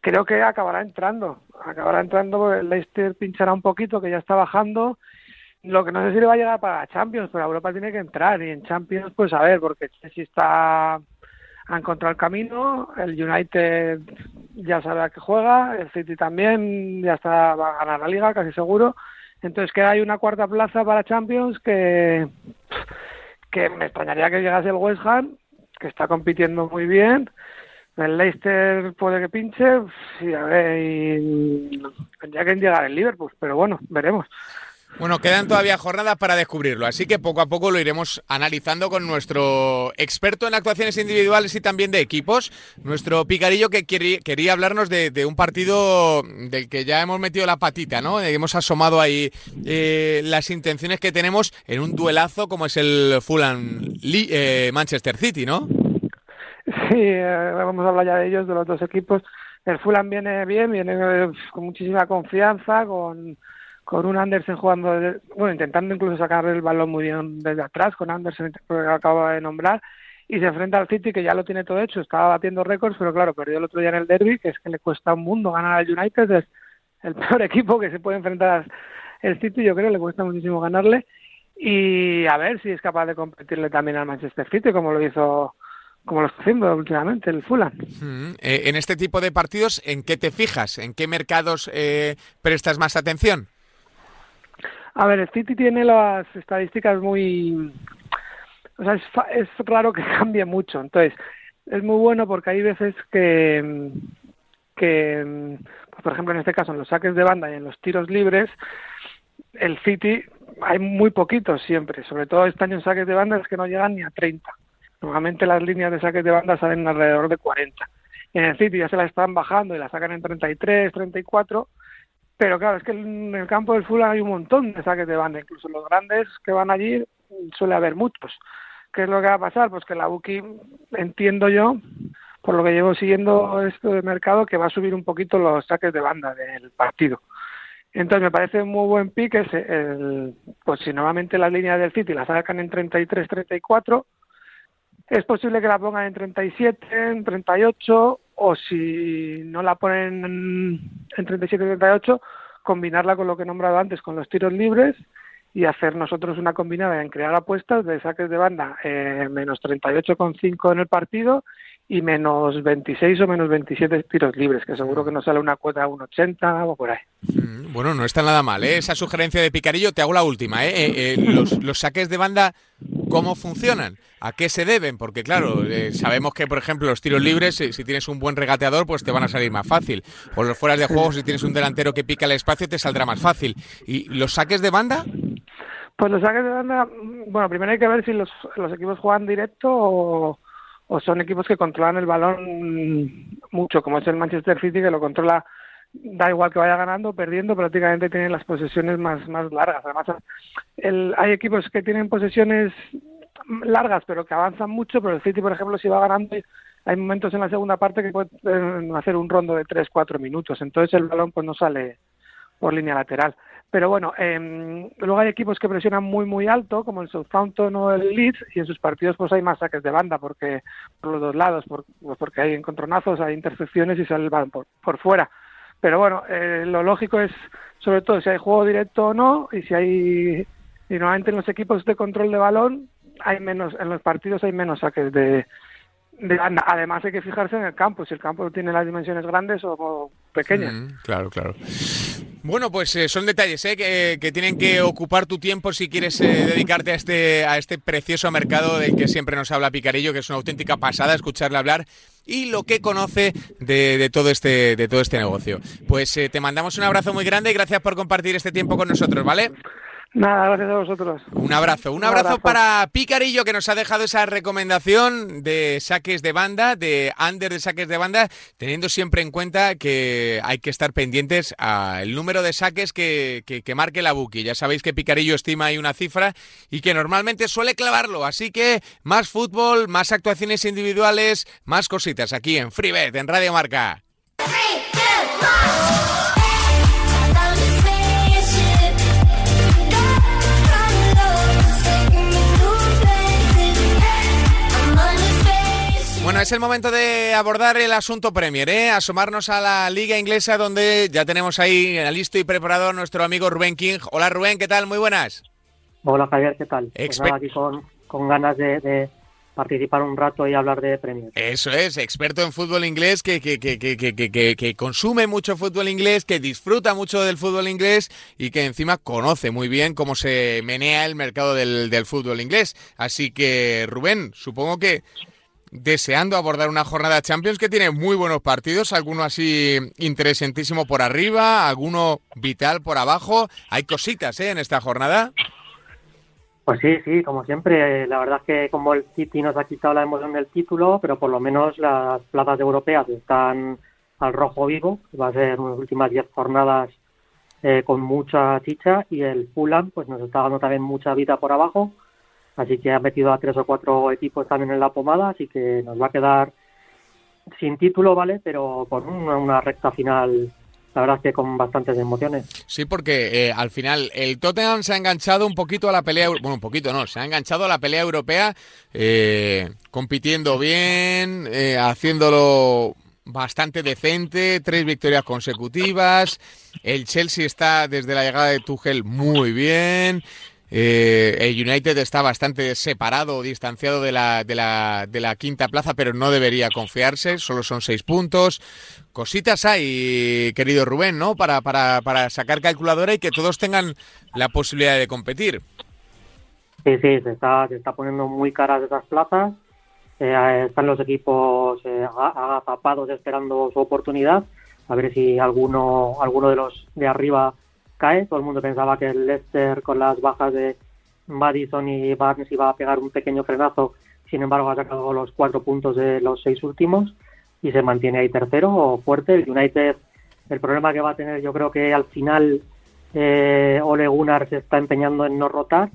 creo que acabará entrando. Acabará entrando, el Leicester pinchará un poquito, que ya está bajando. Lo que no sé si le va a llegar para Champions, pero Europa tiene que entrar. Y en Champions, pues a ver, porque Chelsea está a encontrar el camino, el United ya sabe a qué juega, el City también ya está va a ganar la liga, casi seguro. Entonces queda hay una cuarta plaza para Champions que que me extrañaría que llegase el West Ham, que está compitiendo muy bien. El Leicester puede que pinche, y a ver, tendría que llegar el Liverpool, pero bueno, veremos. Bueno, quedan todavía jornadas para descubrirlo, así que poco a poco lo iremos analizando con nuestro experto en actuaciones individuales y también de equipos, nuestro picarillo que quería, hablarnos de, un partido del que ya hemos metido la patita, ¿no? Hemos asomado ahí eh, las intenciones que tenemos en un duelazo como es el Fulham eh, Manchester City, ¿no? Sí, eh, vamos a hablar ya de ellos, de los dos equipos. El Fulham viene bien, viene con muchísima confianza, con con un Andersen jugando, bueno, intentando incluso sacar el balón muy bien desde atrás, con Andersen que acaba de nombrar, y se enfrenta al City que ya lo tiene todo hecho, estaba batiendo récords, pero claro, perdió el otro día en el derby, que es que le cuesta un mundo ganar al United, es el peor equipo que se puede enfrentar el City, yo creo, le cuesta muchísimo ganarle, y a ver si es capaz de competirle también al Manchester City, como lo hizo como lo está haciendo últimamente el Fulham. Mm, eh, en este tipo de partidos, ¿en qué te fijas? ¿En qué mercados eh, prestas más atención? A ver, el City tiene las estadísticas muy... O sea, es, raro que cambie mucho. Entonces, es muy bueno porque hay veces que, que pues, por ejemplo, en este caso, en los saques de banda y en los tiros libres, el City hay muy poquitos siempre. Sobre todo este año en saques de banda es que no llegan ni a 30. Normalmente las líneas de saques de banda salen alrededor de 40. En el City ya se las están bajando y las sacan en 33, 34 pero claro, es que en el campo del fútbol hay un montón de saques de banda, incluso los grandes que van allí suele haber muchos. ¿Qué es lo que va a pasar? Pues que la UKI, entiendo yo, por lo que llevo siguiendo esto de mercado, que va a subir un poquito los saques de banda del partido. Entonces me parece un muy buen pick ese, el, pues si normalmente las líneas del City las sacan en 33, 34, es posible que la pongan en 37, en 38 o si no la ponen en 37-38, combinarla con lo que he nombrado antes, con los tiros libres y hacer nosotros una combinada en crear apuestas de saques de banda eh, menos 38,5 en el partido y menos 26 o menos 27 tiros libres, que seguro que nos sale una cuota 1,80 o por ahí. Mm, bueno, no está nada mal, ¿eh? Esa sugerencia de Picarillo, te hago la última, ¿eh? eh, eh los, los, saques de banda, ¿cómo funcionan? ¿A qué se deben? Porque claro, sabemos que, por ejemplo, los tiros libres, si tienes un buen regateador, pues te van a salir más fácil. O los fueras de juego, si tienes un delantero que pica el espacio, te saldrá más fácil. ¿Y los saques de banda? Pues los saques de banda, bueno, primero hay que ver si los, los equipos juegan directo o o son equipos que controlan el balón mucho, como es el Manchester City, que lo controla, da igual que vaya ganando o perdiendo, prácticamente tienen las posesiones más, más largas. Además, el, hay equipos que tienen posesiones largas, pero que avanzan mucho, pero el City, por ejemplo, si va ganando, hay momentos en la segunda parte que pueden hacer un rondo de 3-4 minutos, entonces el balón pues no sale por línea lateral. Pero bueno, eh, luego hay equipos que presionan muy, muy alto, como el Southampton o el Leeds, y en sus partidos pues hay más saques de banda porque por los dos lados, por, pues porque hay encontronazos, hay intercepciones y sale el balón por, por fuera. Pero bueno, eh, lo lógico es, sobre todo, si hay juego directo o no, y si hay, y normalmente en los equipos de control de balón, hay menos, en los partidos hay menos saques de, Además hay que fijarse en el campo, si el campo tiene las dimensiones grandes o pequeñas. Mm, claro, claro. Bueno, pues eh, son detalles ¿eh? que, tienen que ocupar tu tiempo si quieres eh, dedicarte a este, a este precioso mercado del que siempre nos habla Picarillo, que es una auténtica pasada escucharle hablar y lo que conoce de, de todo, este, de todo este negocio. Pues eh, te mandamos un abrazo muy grande y gracias por compartir este tiempo con nosotros, ¿vale? Nada, gracias a vosotros. Un abrazo, un, abrazo, para Picarillo que nos ha dejado esa recomendación de saques de banda, de under de saques de banda, teniendo siempre en cuenta que hay que estar pendientes al número de saques que, que, marque la Buki. Ya sabéis que Picarillo estima ahí una cifra y que normalmente suele clavarlo, así que más fútbol, más actuaciones individuales, más cositas aquí en FreeBet, en Radio Marca. Bueno, es el momento de abordar el asunto Premier, ¿eh? asomarnos a la liga inglesa donde ya tenemos ahí listo y preparado a nuestro amigo Rubén King. Hola Rubén, ¿qué tal? Muy buenas. Hola Javier, ¿qué tal? Pues aquí con, ganas de, participar un rato y hablar de Premier. Eso es, experto en fútbol inglés que, que, que, que, consume mucho fútbol inglés, que disfruta mucho del fútbol inglés y que encima conoce muy bien cómo se menea el mercado del, del fútbol inglés. Así que Rubén, supongo que deseando abordar una jornada Champions que tiene muy buenos partidos, alguno así interesantísimo por arriba, alguno vital por abajo. Hay cositas ¿eh? en esta jornada. Pues sí, sí, como siempre. La verdad es que como el City nos ha quitado la emoción del título, pero por lo menos las plazas europeas están al rojo vivo. Va a ser unas últimas 10 jornadas eh, con mucha chicha y el Fulham pues nos está dando también mucha vida por abajo Así que ha metido a tres o cuatro equipos también en la pomada, así que nos va a quedar sin título, ¿vale? Pero con una, recta final la verdad es que con bastantes emociones. Sí, porque eh, al final el Tottenham se ha enganchado un poquito a la pelea, bueno, un poquito no, se ha enganchado a la pelea europea, eh, compitiendo bien, eh, haciéndolo bastante decente, tres victorias consecutivas. El Chelsea está desde la llegada de Tuchel muy bien. Eh, el United está bastante separado o distanciado de la, de, la, de la quinta plaza, pero no debería confiarse, solo son seis puntos. Cositas hay, querido Rubén, ¿no? Para, para, para sacar calculadora y que todos tengan la posibilidad de competir. Sí, sí, se está, se está poniendo muy caras esas plazas. Eh, están los equipos eh, agazapados esperando su oportunidad. A ver si alguno, alguno de los de arriba cae. Todo el mundo pensaba que el Leicester con las bajas de Madison y Barnes iba a pegar un pequeño frenazo. Sin embargo, ha sacado los cuatro puntos de los seis últimos y se mantiene ahí tercero fuerte. El United, el problema que va a tener, yo creo que al final eh, Ole Gunnar se está empeñando en no rotar.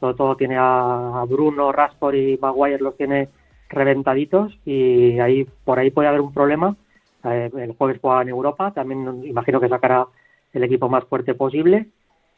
Sobre todo tiene a Bruno, Rashford y Maguire los tiene reventaditos y ahí por ahí puede haber un problema. Eh, el jueves juega en Europa, también imagino que sacará el equipo más fuerte posible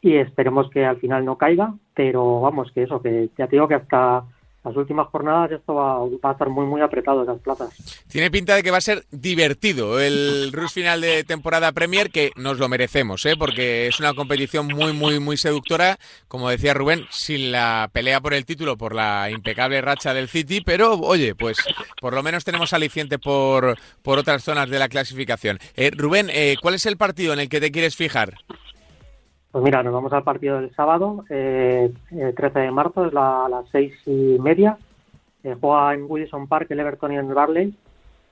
y esperemos que al final no caiga, pero vamos, que eso, que ya te digo que hasta las últimas jornadas esto va, a estar muy muy apretado esas plazas. Tiene pinta de que va a ser divertido el Rush final de temporada Premier, que nos lo merecemos, ¿eh? porque es una competición muy muy muy seductora, como decía Rubén, sin la pelea por el título, por la impecable racha del City, pero oye, pues por lo menos tenemos aliciente por, por otras zonas de la clasificación. Eh, Rubén, eh, ¿cuál es el partido en el que te quieres fijar? Pues mira, nos vamos al partido del sábado, eh, el 13 de marzo, es la, a las seis y media. Eh, juega en Wilson Park el Everton y el Barley.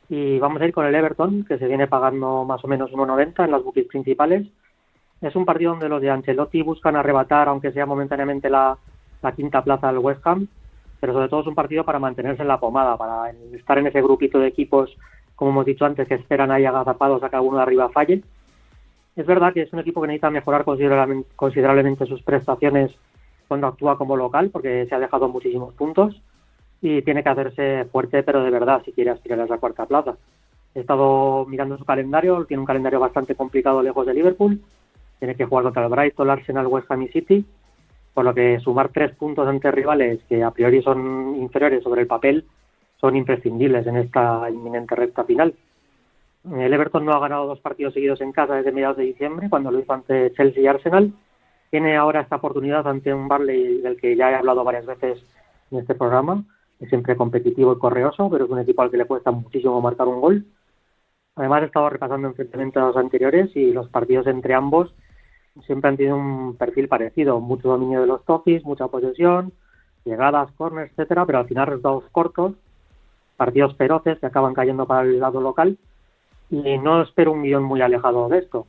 Y vamos a ir con el Everton, que se viene pagando más o menos 1,90 en las bookies principales. Es un partido donde los de Ancelotti buscan arrebatar, aunque sea momentáneamente, la, la quinta plaza del West Ham. Pero sobre todo es un partido para mantenerse en la pomada, para estar en ese grupito de equipos, como hemos dicho antes, que esperan ahí agazapados a que alguno de arriba falle es verdad que es un equipo que necesita mejorar considerablemente, sus prestaciones cuando actúa como local, porque se ha dejado muchísimos puntos y tiene que hacerse fuerte, pero de verdad, si quiere aspirar a esa cuarta plaza. He estado mirando su calendario, tiene un calendario bastante complicado lejos de Liverpool, tiene que jugar contra el Brighton, Arsenal, West Ham y City, por lo que sumar tres puntos ante rivales que a priori son inferiores sobre el papel son imprescindibles en esta inminente recta final. El Everton no ha ganado dos partidos seguidos en casa desde mediados de diciembre, cuando lo hizo ante Chelsea y Arsenal. Tiene ahora esta oportunidad ante un Barley del que ya he hablado varias veces en este programa. Es siempre competitivo y correoso, pero es un equipo al que le cuesta muchísimo marcar un gol. Además, he estado repasando enfrentamientos anteriores y los partidos entre ambos siempre han tenido un perfil parecido. Mucho dominio de los tofis, mucha posesión, llegadas, corners, etcétera, pero al final resultados cortos, partidos feroces que acaban cayendo para el lado local y no espero un guion muy alejado de esto.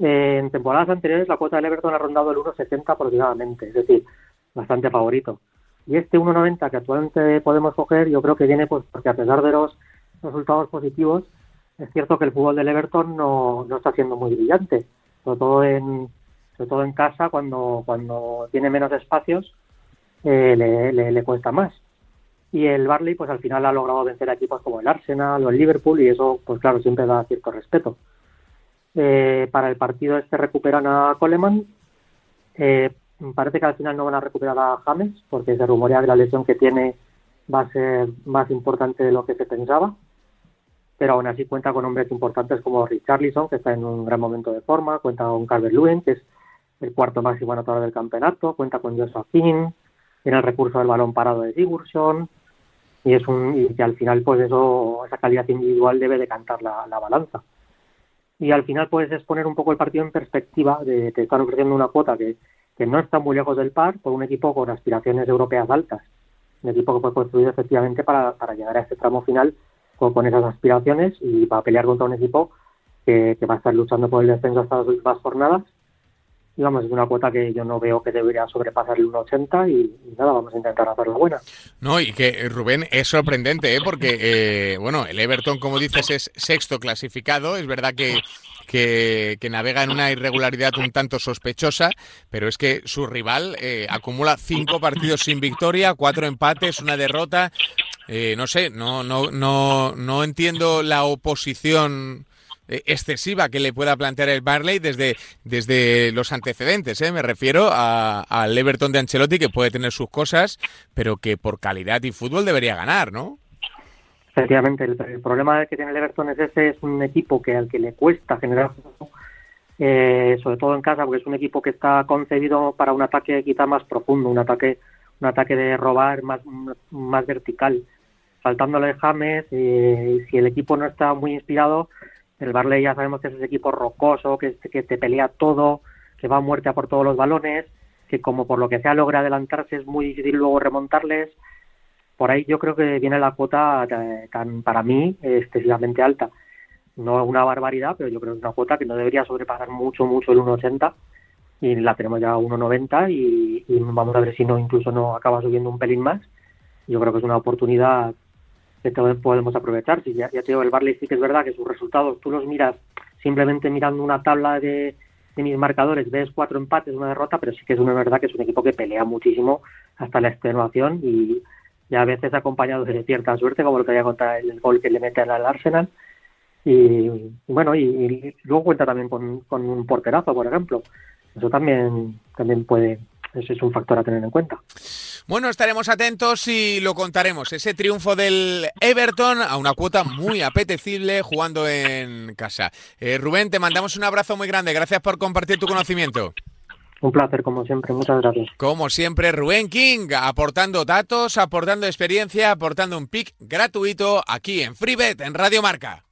en temporadas anteriores la cuota del Everton ha rondado el 1,70 aproximadamente, es decir, bastante favorito. Y este 1,90 que actualmente podemos coger, yo creo que viene pues porque a pesar de los resultados positivos, es cierto que el fútbol del Everton no, no está siendo muy brillante, sobre todo en, sobre todo en casa cuando, cuando tiene menos espacios eh, le, le cuesta más y el Barley pues al final ha logrado vencer a equipos como el Arsenal o el Liverpool y eso pues claro siempre da cierto respeto. Eh, para el partido este recuperan a Coleman. Eh, parece que al final no van a recuperar a James porque se rumorea que la lesión que tiene va a ser más importante de lo que se pensaba. Pero aún así cuenta con hombres importantes como Richarlison que está en un gran momento de forma. Cuenta con Calvert Lewin que es el cuarto máximo anotador del campeonato. Cuenta con Joshua King tiene el recurso del balón parado de Sigurdsson y es un y que al final pues eso esa calidad individual debe decantar la, la balanza. Y al final puedes es poner un poco el partido en perspectiva de te están ofreciendo una cuota que, que no está muy lejos del par por un equipo con aspiraciones europeas altas. Un equipo que fue construido efectivamente para, para llegar a este tramo final con, con esas aspiraciones y para pelear contra un equipo que, que va a estar luchando por el descenso hasta las últimas jornadas digamos, una cuota que yo no veo que debería sobrepasar el 1,80 y, nada, vamos a intentar hacerla buena. No, y que eh, Rubén es sorprendente, ¿eh? porque, eh, bueno, el Everton, como dices, es sexto clasificado, es verdad que, que, navega en una irregularidad un tanto sospechosa, pero es que su rival eh, acumula cinco partidos sin victoria, cuatro empates, una derrota. Eh, no sé, no, no, no, no entiendo la oposición excesiva que le pueda plantear el Barley desde, desde los antecedentes. ¿eh? Me refiero al Everton de Ancelotti, que puede tener sus cosas, pero que por calidad y fútbol debería ganar, ¿no? Efectivamente, el, problema que tiene el Everton es ese, es un equipo que al que le cuesta generar eh, sobre todo en casa, porque es un equipo que está concebido para un ataque quizá más profundo, un ataque, un ataque de robar más, más vertical. Faltándole James, eh, si el equipo no está muy inspirado, el Barley ya sabemos que es ese equipo rocoso, que, te pelea todo, que va a muerte a por todos los balones, que como por lo que sea logra adelantarse es muy difícil luego remontarles. Por ahí yo creo que viene la cuota eh, tan, para mí excesivamente alta. No una barbaridad, pero yo creo que es una cuota que no debería sobrepasar mucho, mucho el 1,80 y la tenemos ya a 1,90 y, y vamos a ver si no incluso no acaba subiendo un pelín más. Yo creo que es una oportunidad que podemos aprovechar. Si ya, ya te digo, el Barley sí que es verdad que sus resultados tú los miras simplemente mirando una tabla de, de mis marcadores, ves cuatro empates, una derrota, pero sí que es una verdad que es un equipo que pelea muchísimo hasta la extenuación y, a veces acompañado de cierta suerte, como lo que había contado el gol que le meten al Arsenal. Y, bueno, y, luego cuenta también con, con un porterazo, por ejemplo. Eso también, también puede, ese es un factor a tener en cuenta. Bueno, estaremos atentos y lo contaremos. Ese triunfo del Everton a una cuota muy apetecible jugando en casa. Eh, Rubén, te mandamos un abrazo muy grande. Gracias por compartir tu conocimiento. Un placer, como siempre. Muchas gracias. Como siempre, Rubén King, aportando datos, aportando experiencia, aportando un pick gratuito aquí en FreeBet, en Radio Marca.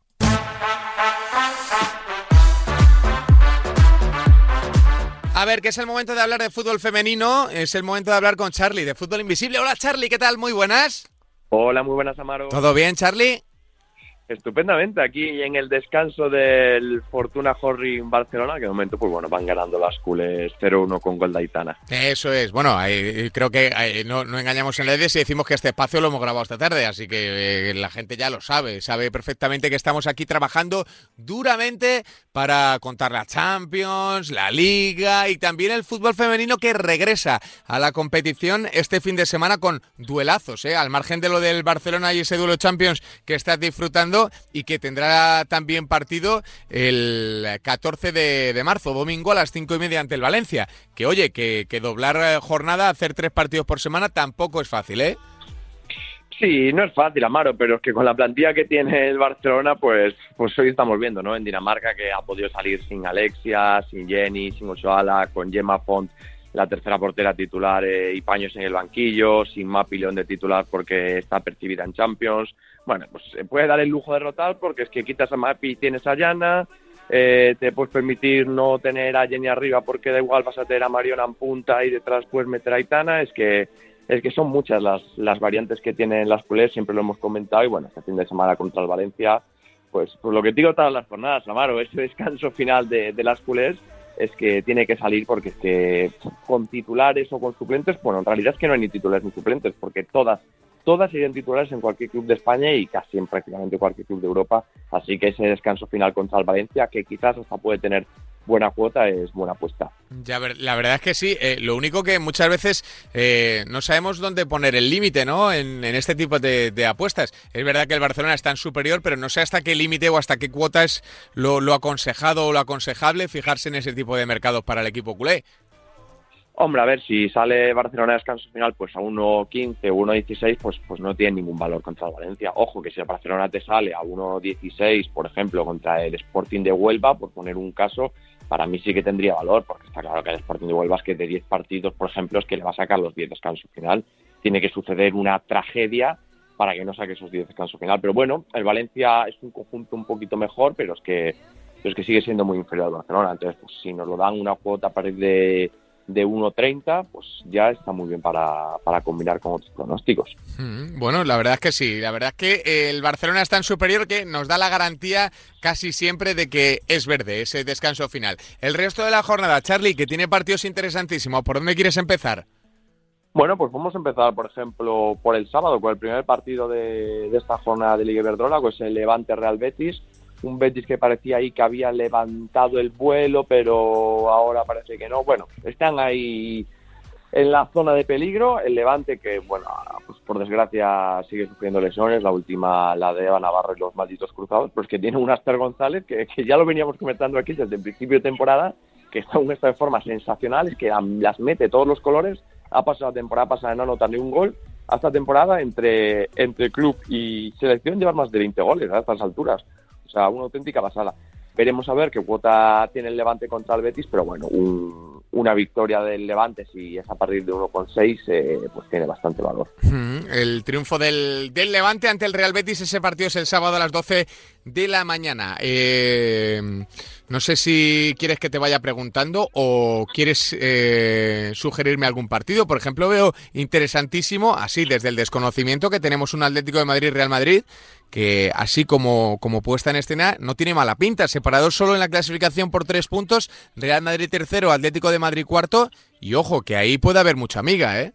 A ver, que es el momento de hablar de fútbol femenino, es el momento de hablar con Charlie de Fútbol Invisible. Hola Charlie, ¿qué tal? Muy buenas. Hola, muy buenas Amaro. ¿Todo bien, Charlie? Estupendamente, aquí en el descanso del Fortuna en Barcelona, que de momento pues bueno, van ganando las culés 0-1 con gol de Eso es, bueno, creo que no, engañamos en redes y decimos que este espacio lo hemos grabado esta tarde, así que eh, la gente ya lo sabe, sabe perfectamente que estamos aquí trabajando duramente para contar la Champions, la Liga y también el fútbol femenino que regresa a la competición este fin de semana con duelazos, ¿eh? al margen de lo del Barcelona y ese duelo Champions que estás disfrutando y que tendrá también partido el 14 de, marzo, domingo a las 5 y media ante el Valencia. Que oye, que, doblar eh, jornada, hacer tres partidos por semana tampoco es fácil, ¿eh? Sí, no es fácil, Amaro, pero es que con la plantilla que tiene el Barcelona, pues, pues hoy estamos viendo, ¿no? En Dinamarca que ha podido salir sin Alexia, sin Jenny, sin Ochoala, con Gemma Font, la tercera portera titular eh, y Paños en el banquillo, sin Mapi León de titular porque está percibida en Champions, bueno, pues se puede dar el lujo de rotar porque es que quitas a Mapi y tienes a Llana, eh, te puedes permitir no tener a Jenny arriba porque da igual vas a tener a Mariona en punta y detrás puedes meter a Itana, es que es que son muchas las, las variantes que tienen las culés, siempre lo hemos comentado. Y bueno, este fin de semana contra el Valencia, pues por lo que digo todas las jornadas, Amaro, ese descanso final de, de las culés es que tiene que salir porque es que con titulares o con suplentes, bueno, en realidad es que no hay ni titulares ni suplentes porque todas todas serían titulares en cualquier club de España y casi en prácticamente cualquier club de Europa. Así que ese descanso final contra el Valencia, que quizás hasta puede tener buena cuota, es buena apuesta. Ya, la verdad es que sí. Eh, lo único que muchas veces eh, no sabemos dónde poner el límite, ¿no? En, este tipo de, apuestas. Es verdad que el Barcelona está en superior, pero no sé hasta qué límite o hasta qué cuota es lo, lo aconsejado o lo aconsejable fijarse en ese tipo de mercados para el equipo culé. Hombre, a ver, si sale Barcelona a descanso final pues a 1.15 o 1.16, pues, pues no tiene ningún valor contra el Valencia. Ojo, que si el Barcelona te sale a 1.16, por ejemplo, contra el Sporting de Huelva, por poner un caso, para mí sí que tendría valor, porque está claro que el Sporting de Huelva es que de 10 partidos, por ejemplo, es que le va a sacar los 10 descanso final. Tiene que suceder una tragedia para que no saque esos 10 descanso final. Pero bueno, el Valencia es un conjunto un poquito mejor, pero es que, es que sigue siendo muy inferior al Barcelona. Entonces, pues, si nos lo dan una cuota a partir de de 1.30, pues ya está muy bien para, para combinar con otros pronósticos. Mm, bueno, la verdad es que sí, la verdad es que el Barcelona es tan superior que nos da la garantía casi siempre de que es verde ese descanso final. El resto de la jornada, Charlie, que tiene partidos interesantísimos, ¿por dónde quieres empezar? Bueno, pues vamos a empezar, por ejemplo, por el sábado, con el primer partido de, de esta jornada de Liga Iberdrola, pues el Levante Real Betis un Betis que parecía ahí que había levantado el vuelo, pero ahora parece que no. Bueno, están ahí en la zona de peligro. El Levante que, bueno, pues por desgracia sigue sufriendo lesiones, la última la de Eva Navarro y los malditos cruzados, pues que tiene un Aster González que, ya lo veníamos comentando aquí desde el principio de temporada, que está en un estado forma sensacional, es que las mete todos los colores, ha pasado la temporada pasada no anotar ni un gol, hasta temporada entre, entre club y selección lleva más de 20 goles a estas alturas, o sea, una auténtica pasada. Veremos a ver qué cuota tiene el Levante contra el Betis, pero bueno, una victoria del Levante, si es a partir de 1,6, eh, pues tiene bastante valor. El triunfo del, del, Levante ante el Real Betis, ese partido es el sábado a las 12 de la mañana. Eh, no sé si quieres que te vaya preguntando o quieres eh, sugerirme algún partido. Por ejemplo, veo interesantísimo, así desde el desconocimiento, que tenemos un Atlético de Madrid-Real Madrid que así como, como puesta en escena no tiene mala pinta, separado solo en la clasificación por tres puntos, Real Madrid tercero, Atlético de Madrid cuarto, y ojo, que ahí puede haber mucha amiga, ¿eh?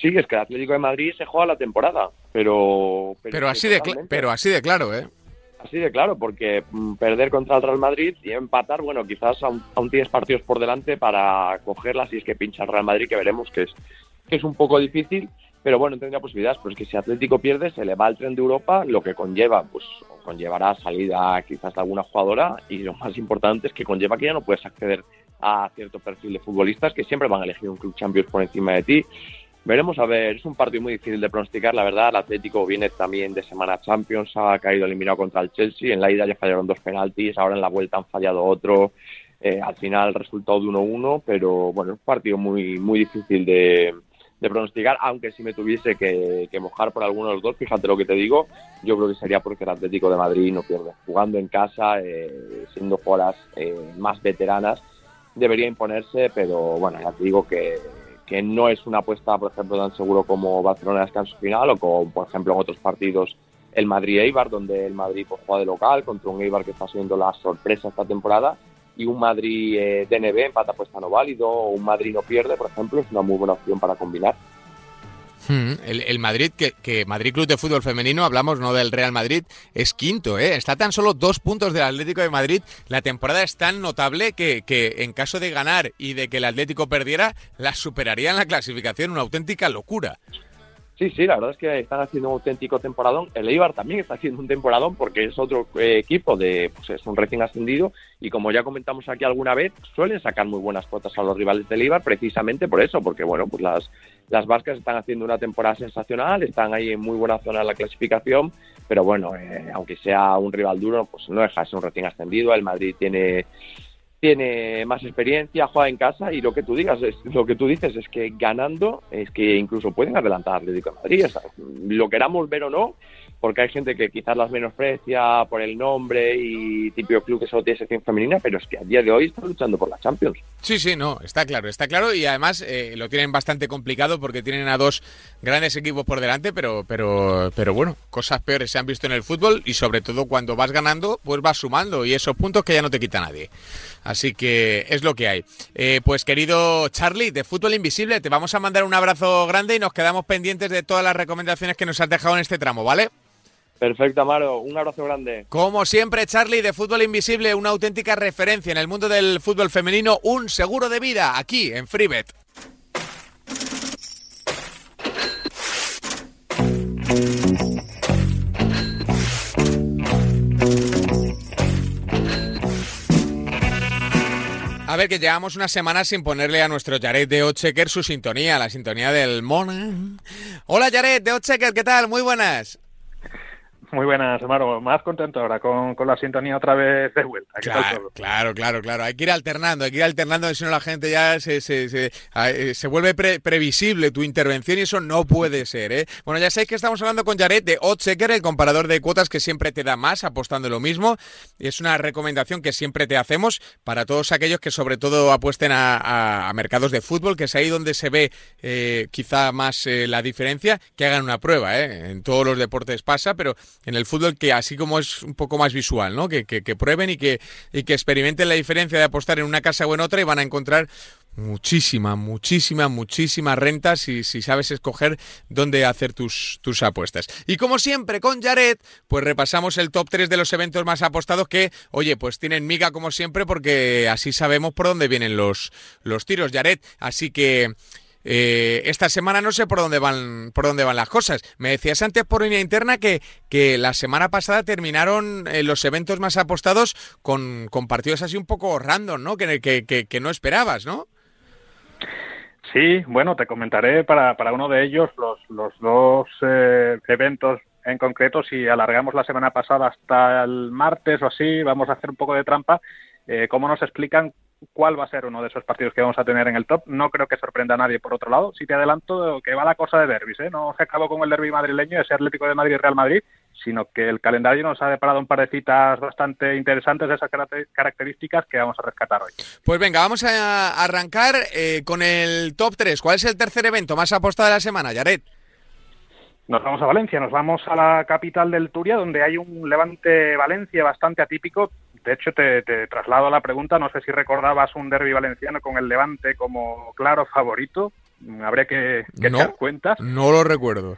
Sí, es que el Atlético de Madrid se juega la temporada, pero... Pero, así, de pero así de claro, ¿eh? Así de claro, porque mm, perder contra el Real Madrid y empatar, bueno, quizás aún, aún, tienes partidos por delante para cogerlas si es que pincha el Real Madrid, que veremos que es, que es un poco difícil, pero bueno, tendría posibilidades, pero es que si Atlético pierde, se le va el tren de Europa, lo que conlleva, pues conllevará salida quizás de alguna jugadora y lo más importante es que conlleva que ya no puedes acceder a cierto perfil de futbolistas que siempre van a elegir un club Champions por encima de ti. Veremos a ver, es un partido muy difícil de pronosticar, la verdad. El Atlético viene también de semana Champions, ha caído eliminado contra el Chelsea. En la ida ya fallaron dos penaltis, ahora en la vuelta han fallado otro. Eh, al final, resultado de 1-1, pero bueno, es un partido muy, muy difícil de, de pronosticar, aunque si me tuviese que, mojar por alguno de los dos, fíjate lo que te digo, yo creo que sería porque el Atlético de Madrid no pierde. Jugando en casa, eh, siendo jugadoras eh, más veteranas, debería imponerse, pero bueno, ya te digo que, que no es una apuesta, por ejemplo, tan seguro como Barcelona descanso final o como, por ejemplo, en otros partidos el Madrid-Eibar, donde el Madrid pues, juega de local contra un Eibar que está siendo la sorpresa esta temporada y un Madrid eh, DNB empata puesta no válido o un Madrid no pierde, por ejemplo, es una muy buena opción para combinar. Hmm, el, Madrid, que, Madrid Club de Fútbol Femenino, hablamos no del Real Madrid, es quinto, ¿eh? está tan solo dos puntos del Atlético de Madrid. La temporada es tan notable que, que en caso de ganar y de que el Atlético perdiera, la superaría en la clasificación, una auténtica locura. Sí, sí, la verdad es que están haciendo un auténtico temporadón. El Eibar también está haciendo un temporadón porque es otro eh, equipo de, pues es un recién ascendido y como ya comentamos aquí alguna vez, suelen sacar muy buenas cuotas a los rivales del Eibar precisamente por eso, porque bueno, pues las, las vascas están haciendo una temporada sensacional, están ahí en muy buena zona de la clasificación, pero bueno, eh, aunque sea un rival duro, pues no deja de ser un recién ascendido. El Madrid tiene tiene más experiencia, juega en casa y lo que tú digas, es, lo que tú dices es que ganando es que incluso pueden adelantar al Atlético de Madrid. lo queramos ver o no, porque hay gente que quizás las menosprecia por el nombre y típico club que solo tiene sección femenina, pero es que a día de hoy están luchando por la Champions. Sí, sí, no, está claro, está claro y además eh, lo tienen bastante complicado porque tienen a dos grandes equipos por delante, pero, pero, pero bueno, cosas peores se han visto en el fútbol y sobre todo cuando vas ganando, pues vas sumando y esos puntos que ya no te quita nadie. Así que es lo que hay. Eh, pues querido Charlie, de Fútbol Invisible, te vamos a mandar un abrazo grande y nos quedamos pendientes de todas las recomendaciones que nos has dejado en este tramo, ¿vale? Perfecto, Amaro. Un abrazo grande. Como siempre, Charlie, de Fútbol Invisible, una auténtica referencia en el mundo del fútbol femenino, un seguro de vida aquí en Freebet. A ver, que llevamos una semana sin ponerle a nuestro Jared de Ochecker su sintonía, la sintonía del Mona. Hola Jared de Ochecker, ¿qué tal? Muy buenas. Muy buenas, Amaro. Más contento ahora con, con la sintonía otra vez de vuelta. Claro, claro, claro, claro. Hay que ir alternando, hay que ir alternando, si no la gente ya se, se, se, eh, vuelve previsible tu intervención y eso no puede ser. ¿eh? Bueno, ya sabéis que estamos hablando con Jared de Oddchecker, el comparador de cuotas que siempre te da más apostando lo mismo. Y es una recomendación que siempre te hacemos para todos aquellos que sobre todo apuesten a, mercados de fútbol, que es ahí donde se ve eh, quizá más eh, la diferencia, que hagan una prueba. En todos los deportes pasa, pero en el fútbol que así como es un poco más visual, ¿no? Que, prueben y que, y que experimenten la diferencia de apostar en una casa o en otra y van a encontrar muchísima, muchísima, muchísima renta si, si, sabes escoger dónde hacer tus, tus apuestas. Y como siempre con Jared, pues repasamos el top 3 de los eventos más apostados que, oye, pues tienen miga como siempre porque así sabemos por dónde vienen los, los tiros, Jared. Así que... eh, esta semana no sé por dónde van por dónde van las cosas. Me decías antes por línea interna que, que la semana pasada terminaron eh, los eventos más apostados con, con, partidos así un poco random, ¿no? Que, que, que no esperabas, ¿no? Sí, bueno, te comentaré para, para uno de ellos los, los dos eh, eventos en concreto. Si alargamos la semana pasada hasta el martes o así, vamos a hacer un poco de trampa. Eh, ¿Cómo nos explican cuál va a ser uno de esos partidos que vamos a tener en el top. No creo que sorprenda a nadie por otro lado. Si te adelanto que va la cosa de derbis, ¿eh? no se acabó con el derby madrileño, ese Atlético de Madrid y Real Madrid, sino que el calendario nos ha deparado un par de citas bastante interesantes de esas características que vamos a rescatar hoy. Pues venga, vamos a arrancar eh, con el top 3. ¿Cuál es el tercer evento más apostado de la semana, Yaret? Nos vamos a Valencia, nos vamos a la capital del Turia, donde hay un Levante Valencia bastante atípico, de hecho, te, traslado a la pregunta, no sé si recordabas un derby valenciano con el Levante como claro favorito, habría que, que no, cuentas. No lo recuerdo.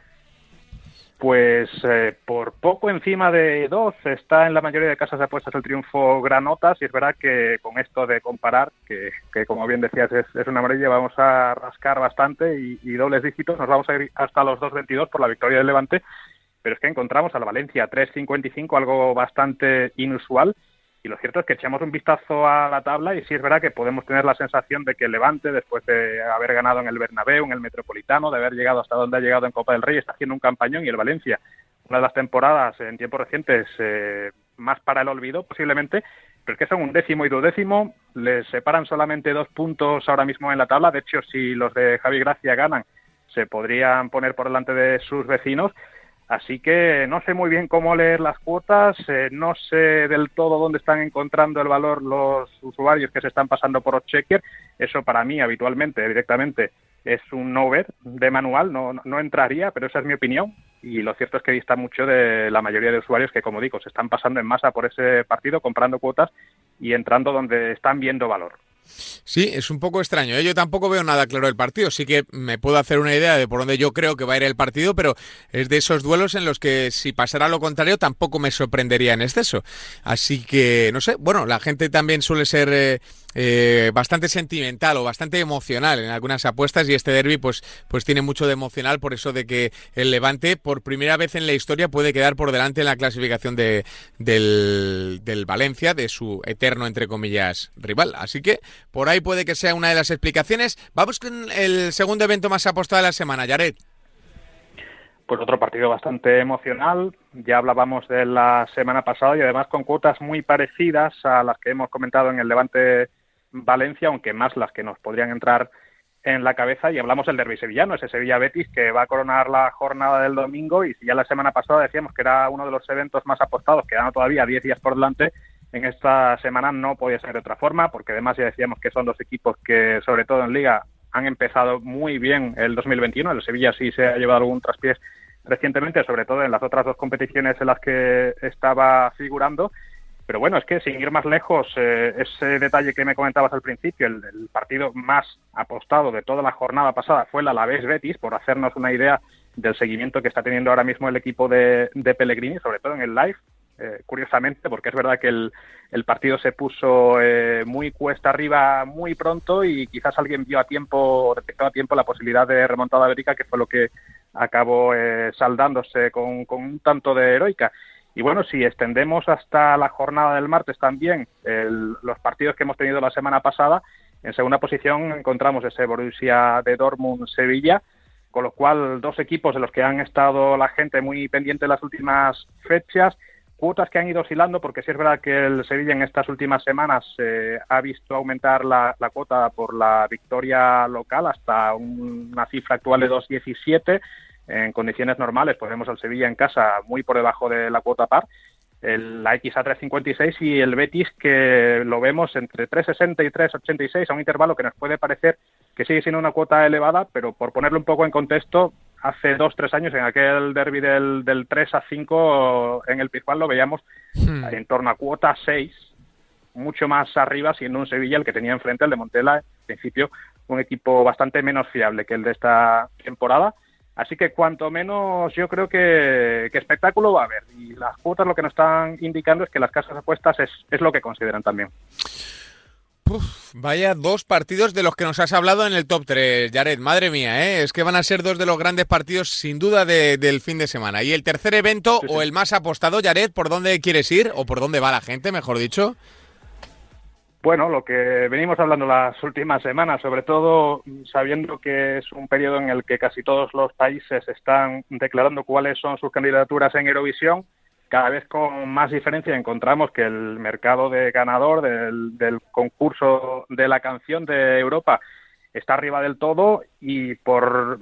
Pues eh, por poco encima de dos está en la mayoría de casas de apuestas el triunfo Granotas y es verdad que con esto de comparar, que, como bien decías es, una amarilla, vamos a rascar bastante y, dobles dígitos, nos vamos a ir hasta los 2.22 por la victoria del Levante, pero es que encontramos a la Valencia 3.55, algo bastante inusual y lo cierto es que echamos un vistazo a la tabla y sí es verdad que podemos tener la sensación de que el Levante, después de haber ganado en el Bernabéu, en el Metropolitano, de haber llegado hasta donde ha llegado en Copa del Rey, está haciendo un campañón y el Valencia, una de las temporadas en tiempos recientes eh, más para el olvido posiblemente, pero es que son un décimo y duodécimo, les separan solamente dos puntos ahora mismo en la tabla, de hecho si los de Javi Gracia ganan, se podrían poner por delante de sus vecinos Así que no sé muy bien cómo leer las cuotas, eh, no sé del todo dónde están encontrando el valor los usuarios que se están pasando por checker. Eso para mí habitualmente, directamente, es un no ver de manual, no, no entraría, pero esa es mi opinión. Y lo cierto es que dista mucho de la mayoría de usuarios que, como digo, se están pasando en masa por ese partido, comprando cuotas y entrando donde están viendo valor. Sí, es un poco extraño. ¿eh? Yo tampoco veo nada claro del partido. Sí que me puedo hacer una idea de por dónde yo creo que va a ir el partido, pero es de esos duelos en los que si pasara lo contrario tampoco me sorprendería en exceso. Así que, no sé, bueno, la gente también suele ser... Eh, eh, bastante sentimental o bastante emocional en algunas apuestas y este derby pues, pues tiene mucho de emocional por eso de que el Levante por primera vez en la historia puede quedar por delante en la clasificación de, del, del Valencia, de su eterno entre comillas rival. Así que por ahí puede que sea una de las explicaciones. Vamos con el segundo evento más apostado de la semana, Jared. Pues otro partido bastante emocional. Ya hablábamos de la semana pasada y además con cuotas muy parecidas a las que hemos comentado en el Levante Valencia, aunque más las que nos podrían entrar en la cabeza y hablamos del derby sevillano, ese Sevilla Betis que va a coronar la jornada del domingo y si ya la semana pasada decíamos que era uno de los eventos más apostados, quedando todavía 10 días por delante, en esta semana no podía ser de otra forma, porque además ya decíamos que son dos equipos que sobre todo en liga han empezado muy bien el 2021, el Sevilla sí se ha llevado algún traspiés recientemente, sobre todo en las otras dos competiciones en las que estaba figurando. Pero bueno, es que sin ir más lejos, eh, ese detalle que me comentabas al principio, el, partido más apostado de toda la jornada pasada fue el Alavés Betis, por hacernos una idea del seguimiento que está teniendo ahora mismo el equipo de, Pellegrini, sobre todo en el live, eh, curiosamente, porque es verdad que el, partido se puso eh, muy cuesta arriba muy pronto y quizás alguien vio a tiempo, detectó a tiempo la posibilidad de remontada bética, que fue lo que acabó saldándose con, un tanto de heroica. Y bueno, si extendemos hasta la jornada del martes también los partidos que hemos tenido la semana pasada, en segunda posición encontramos ese Borussia de Dortmund-Sevilla, con lo cual dos equipos de los que han estado la gente muy pendiente en las últimas fechas, cuotas que han ido oscilando, porque sí es verdad que el Sevilla en estas últimas semanas eh, ha visto aumentar la, cuota por la victoria local hasta una cifra actual de 2.17 en condiciones normales ponemos al Sevilla en casa muy por debajo de la cuota par, el, la XA 356 y el Betis que lo vemos entre 360 y 386 a un intervalo que nos puede parecer que sigue siendo una cuota elevada, pero por ponerlo un poco en contexto, hace dos, tres años en aquel derby del, del 3 a 5 en el Pizjuán lo veíamos hmm. en torno a cuota 6, mucho más arriba, siendo un Sevilla el que tenía enfrente el de Montela, en principio un equipo bastante menos fiable que el de esta temporada Así que cuanto menos yo creo que, espectáculo va a haber. Y las cuotas lo que nos están indicando es que las casas apuestas es, es lo que consideran también. Vaya dos partidos de los que nos has hablado en el top 3, Jared. Madre mía, ¿eh? es que van a ser dos de los grandes partidos sin duda del fin de semana. ¿Y el tercer evento o el más apostado, Jared, por dónde quieres ir o por dónde va la gente, mejor dicho? Bueno, lo que venimos hablando las últimas semanas, sobre todo sabiendo que es un periodo en el que casi todos los países están declarando cuáles son sus candidaturas en Eurovisión, cada vez con más diferencia encontramos que el mercado de ganador del, concurso de la canción de Europa está arriba del todo y por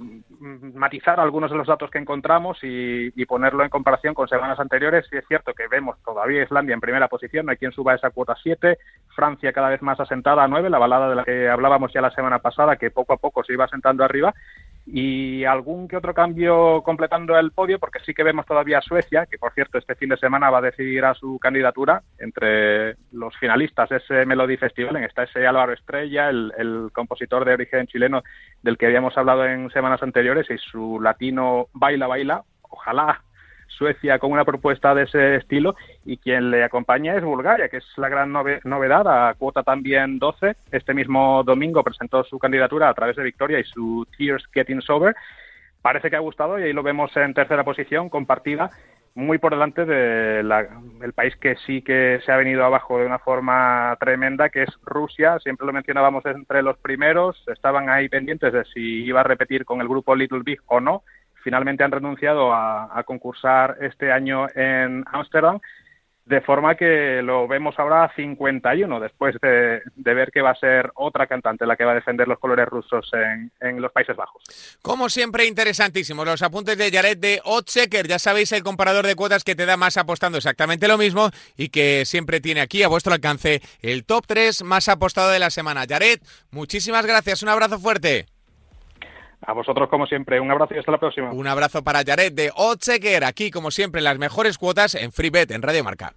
matizar algunos de los datos que encontramos y, ponerlo en comparación con semanas anteriores, sí es cierto que vemos todavía Islandia en primera posición, no hay quien suba esa cuota 7, Francia cada vez más asentada a 9, la balada de la que hablábamos ya la semana pasada, que poco a poco se iba asentando arriba, y algún que otro cambio completando el podio, porque sí que vemos todavía a Suecia, que por cierto este fin de semana va a decidir a su candidatura entre los finalistas ese Melody Festival, en está ese Álvaro Estrella, el, el compositor de origen chileno del que habíamos hablado en semanas anteriores, y su latino Baila Baila, ojalá Suecia con una propuesta de ese estilo y quien le acompaña es Bulgaria, que es la gran novedad, a cuota también 12. Este mismo domingo presentó su candidatura a través de Victoria y su Tears Getting Sober. Parece que ha gustado y ahí lo vemos en tercera posición, compartida muy por delante del país que sí que se ha venido abajo de una forma tremenda, que es Rusia. Siempre lo mencionábamos entre los primeros, estaban ahí pendientes de si iba a repetir con el grupo Little Big o no finalmente han renunciado a, concursar este año en Ámsterdam, de forma que lo vemos ahora a 51, después de, ver que va a ser otra cantante la que va a defender los colores rusos en, los Países Bajos. Como siempre, interesantísimos los apuntes de Jared de Otseker. Ya sabéis, el comparador de cuotas que te da más apostando exactamente lo mismo y que siempre tiene aquí a vuestro alcance el top 3 más apostado de la semana. Jared, muchísimas gracias. Un abrazo fuerte. A vosotros, como siempre, un abrazo y hasta la próxima. Un abrazo para Jared de Otseker, aquí, como siempre, las mejores cuotas en FreeBet, en Radio Marca.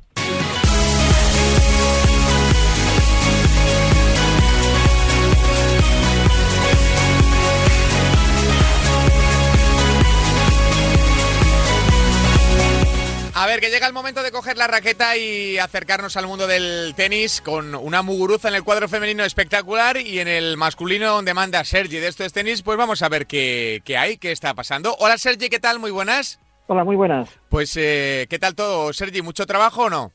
A ver, que llega el momento de coger la raqueta y acercarnos al mundo del tenis con una muguruza en el cuadro femenino espectacular y en el masculino donde manda Sergi de esto es tenis, pues vamos a ver qué, hay, qué está pasando. Hola Sergi, ¿qué tal? Muy buenas. Hola, muy buenas. Pues, eh, ¿qué tal todo, Sergi? ¿Mucho trabajo o no?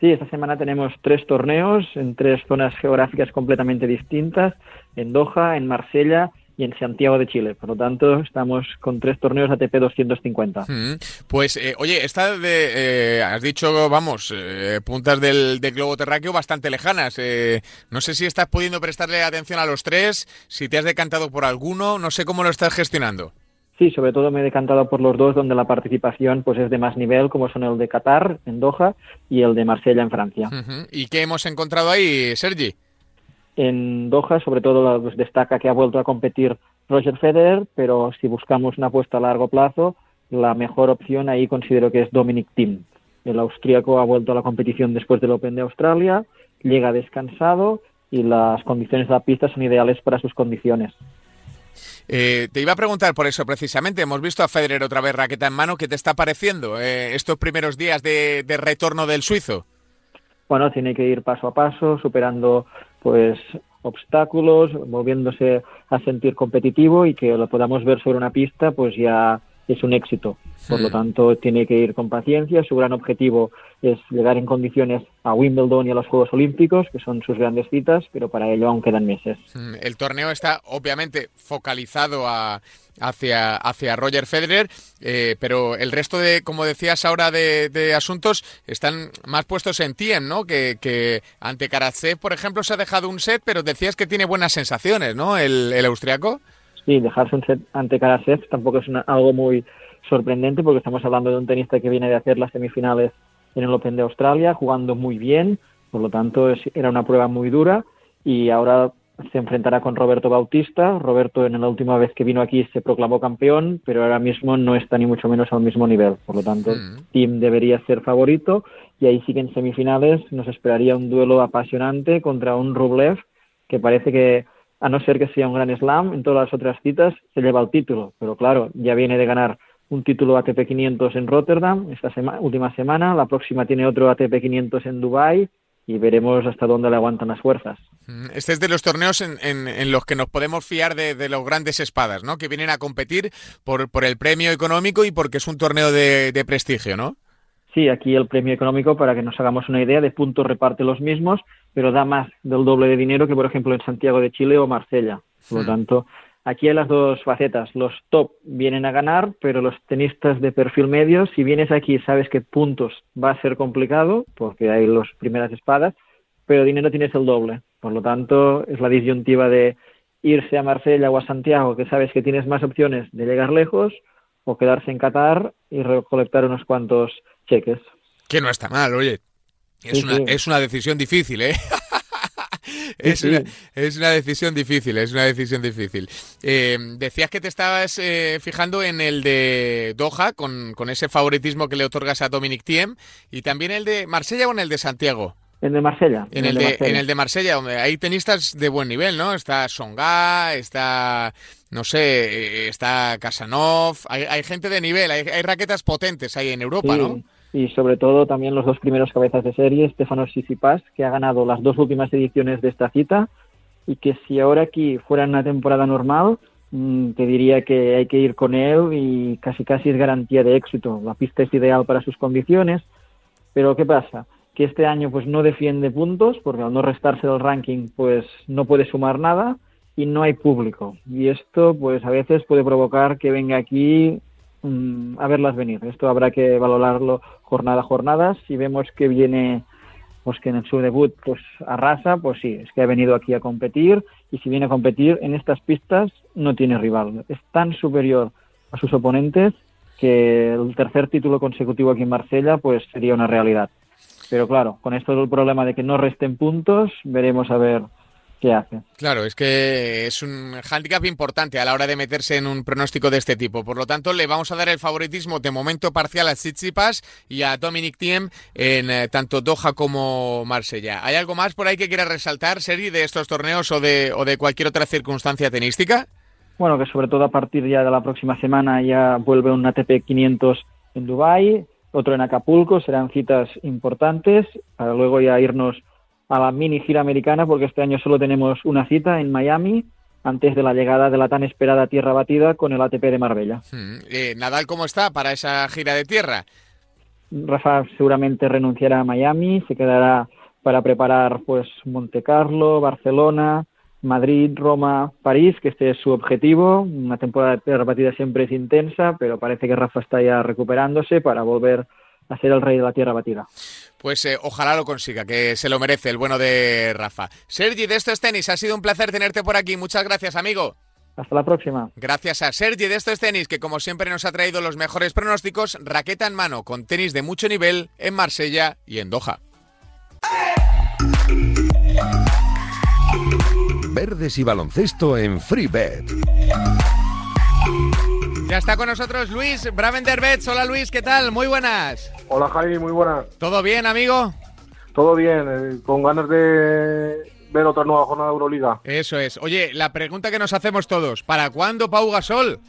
Sí, esta semana tenemos tres torneos en tres zonas geográficas completamente distintas, en Doha, en Marsella y en Santiago de Chile. Por lo tanto, estamos con tres torneos ATP 250. Mm, pues, eh, oye, esta de, eh, has dicho, vamos, eh, puntas del, globo terráqueo bastante lejanas. no sé si estás pudiendo prestarle atención a los tres, si te has decantado por alguno, no sé cómo lo estás gestionando. Sí, sobre todo me he decantado por los dos donde la participación pues es de más nivel, como son el de Qatar en Doha y el de Marsella en Francia. ¿Y qué hemos encontrado ahí, Sergi? En Doha, sobre todo, destaca que ha vuelto a competir Roger Federer, pero si buscamos una apuesta a largo plazo, la mejor opción ahí considero que es Dominic Thiem. El austríaco ha vuelto a la competición después del Open de Australia, llega descansado y las condiciones de la pista son ideales para sus condiciones. Eh, te iba a preguntar por eso precisamente. Hemos visto a Federer otra vez raqueta en mano. ¿Qué te está pareciendo eh, estos primeros días de, de, retorno del suizo? Bueno, tiene que ir paso a paso, superando pues obstáculos, moviéndose a sentir competitivo y que lo podamos ver sobre una pista, pues ya es un éxito. Por lo tanto, tiene que ir con paciencia. Su gran objetivo es llegar en condiciones a Wimbledon y a los Juegos Olímpicos, que son sus grandes citas, pero para ello aún quedan meses. El torneo está obviamente focalizado hacia, hacia Roger Federer, eh, pero el resto de, como decías ahora, de, asuntos están más puestos en Tiem, ¿no? Que, que ante Karatsev, por ejemplo, se ha dejado un set, pero decías que tiene buenas sensaciones, ¿no? El, el austriaco. Sí, dejarse un set ante Karatsev tampoco es algo muy sorprendente porque estamos hablando de un tenista que viene de hacer las semifinales en el Open de Australia, jugando muy bien, por lo tanto era una prueba muy dura y ahora se enfrentará con Roberto Bautista. Roberto en la última vez que vino aquí se proclamó campeón, pero ahora mismo no está ni mucho menos al mismo nivel. Por lo tanto, mm. Tim debería ser favorito y ahí sí que en semifinales nos esperaría un duelo apasionante contra un Rublev que parece que a no ser que sea un gran slam, en todas las otras citas se lleva el título. Pero claro, ya viene de ganar un título ATP 500 en Rotterdam esta última semana, la próxima tiene otro ATP 500 en Dubai y veremos hasta dónde le aguantan las fuerzas. Mm, este es de los torneos en, en, los que nos podemos fiar de, de, los grandes espadas, ¿no? Que vienen a competir por, por el premio económico y porque es un torneo de, de, prestigio, ¿no? Sí, aquí el premio económico, para que nos hagamos una idea, de puntos reparte los mismos, pero da más del doble de dinero que, por ejemplo, en Santiago de Chile o Marsella. Por lo tanto, aquí hay las dos facetas. Los top vienen a ganar, pero los tenistas de perfil medio, si vienes aquí sabes que puntos va a ser complicado, porque hay las primeras espadas, pero dinero tienes el doble. Por lo tanto, es la disyuntiva de irse a Marsella o a Santiago, que sabes que tienes más opciones de llegar lejos, o quedarse en Qatar y recolectar unos cuantos cheques. Que no está mal, oye. Es, Sí, una, sí. es una decisión difícil, ¿eh? es, Sí, una, es una decisión difícil, es una decisión difícil. Eh, decías que te estabas eh, fijando en el de Doha, con, con ese favoritismo que le otorgas a Dominic Thiem, y también el de Marsella o en el de Santiago. En de Marsella. En el de, Marsella. en el de Marsella, donde hay tenistas de buen nivel, ¿no? Está Songa, está, no sé, eh, está Casanov, hay, hay gente de nivel, hay, hay raquetas potentes ahí en Europa, Sí, ¿no? Y sobre todo también los dos primeros cabezas de serie, Stefano Tsitsipas, que ha ganado las dos últimas ediciones de esta cita y que si ahora aquí fuera una temporada normal, mm, te diría que hay que ir con él y casi casi es garantía de éxito. La pista es ideal para sus condiciones, pero ¿qué pasa? Que este año pues no defiende puntos porque al no restarse del ranking pues no puede sumar nada y no hay público. Y esto pues a veces puede provocar que venga aquí mm, a verlas venir. Esto habrá que valorarlo jornada a jornada. Si vemos que viene, pues que en su debut pues arrasa, pues sí, es que ha venido aquí a competir y si viene a competir en estas pistas no tiene rival. Es tan superior a sus oponentes que el tercer título consecutivo aquí en Marsella pues sería una realidad. Pero claro, con esto del problema de que no resten puntos, veremos a ver hace. Claro, es que es un hándicap importante a la hora de meterse en un pronóstico de este tipo. Por lo tanto, le vamos a dar el favoritismo de momento parcial a Tsitsipas y a Dominic Thiem en eh, tanto Doha como Marsella. ¿Hay algo más por ahí que quiera resaltar, Sergi, de estos torneos o de, o de cualquier otra circunstancia tenística? Bueno, que sobre todo a partir ya de la próxima semana ya vuelve un ATP 500 en Dubái, otro en Acapulco, serán citas importantes para luego ya irnos a la mini gira americana porque este año solo tenemos una cita en Miami antes de la llegada de la tan esperada tierra batida con el ATP de Marbella. Hmm, eh, Nadal, ¿cómo está para esa gira de tierra? Rafa seguramente renunciará a Miami, se quedará para preparar pues Monte Carlo, Barcelona, Madrid, Roma, París, que este es su objetivo. Una temporada de repartida siempre es intensa, pero parece que Rafa está ya recuperándose para volver a ser el rey de la tierra batida. Pues eh, ojalá lo consiga, que se lo merece el bueno de Rafa. Sergi, de estos tenis, ha sido un placer tenerte por aquí. Muchas gracias, amigo. Hasta la próxima. Gracias a Sergi de estos tenis, que como siempre nos ha traído los mejores pronósticos, raqueta en mano, con tenis de mucho nivel en Marsella y en Doha. Verdes y baloncesto en FreeBet. Ya está con nosotros Luis Bravenderbets. Hola Luis, ¿qué tal? Muy buenas. Hola Javi, muy buenas. ¿Todo bien, amigo? Todo bien, eh, con ganas de ver otra nueva jornada de Euroliga. Eso es. Oye, la pregunta que nos hacemos todos, ¿para cuándo Pau Gasol?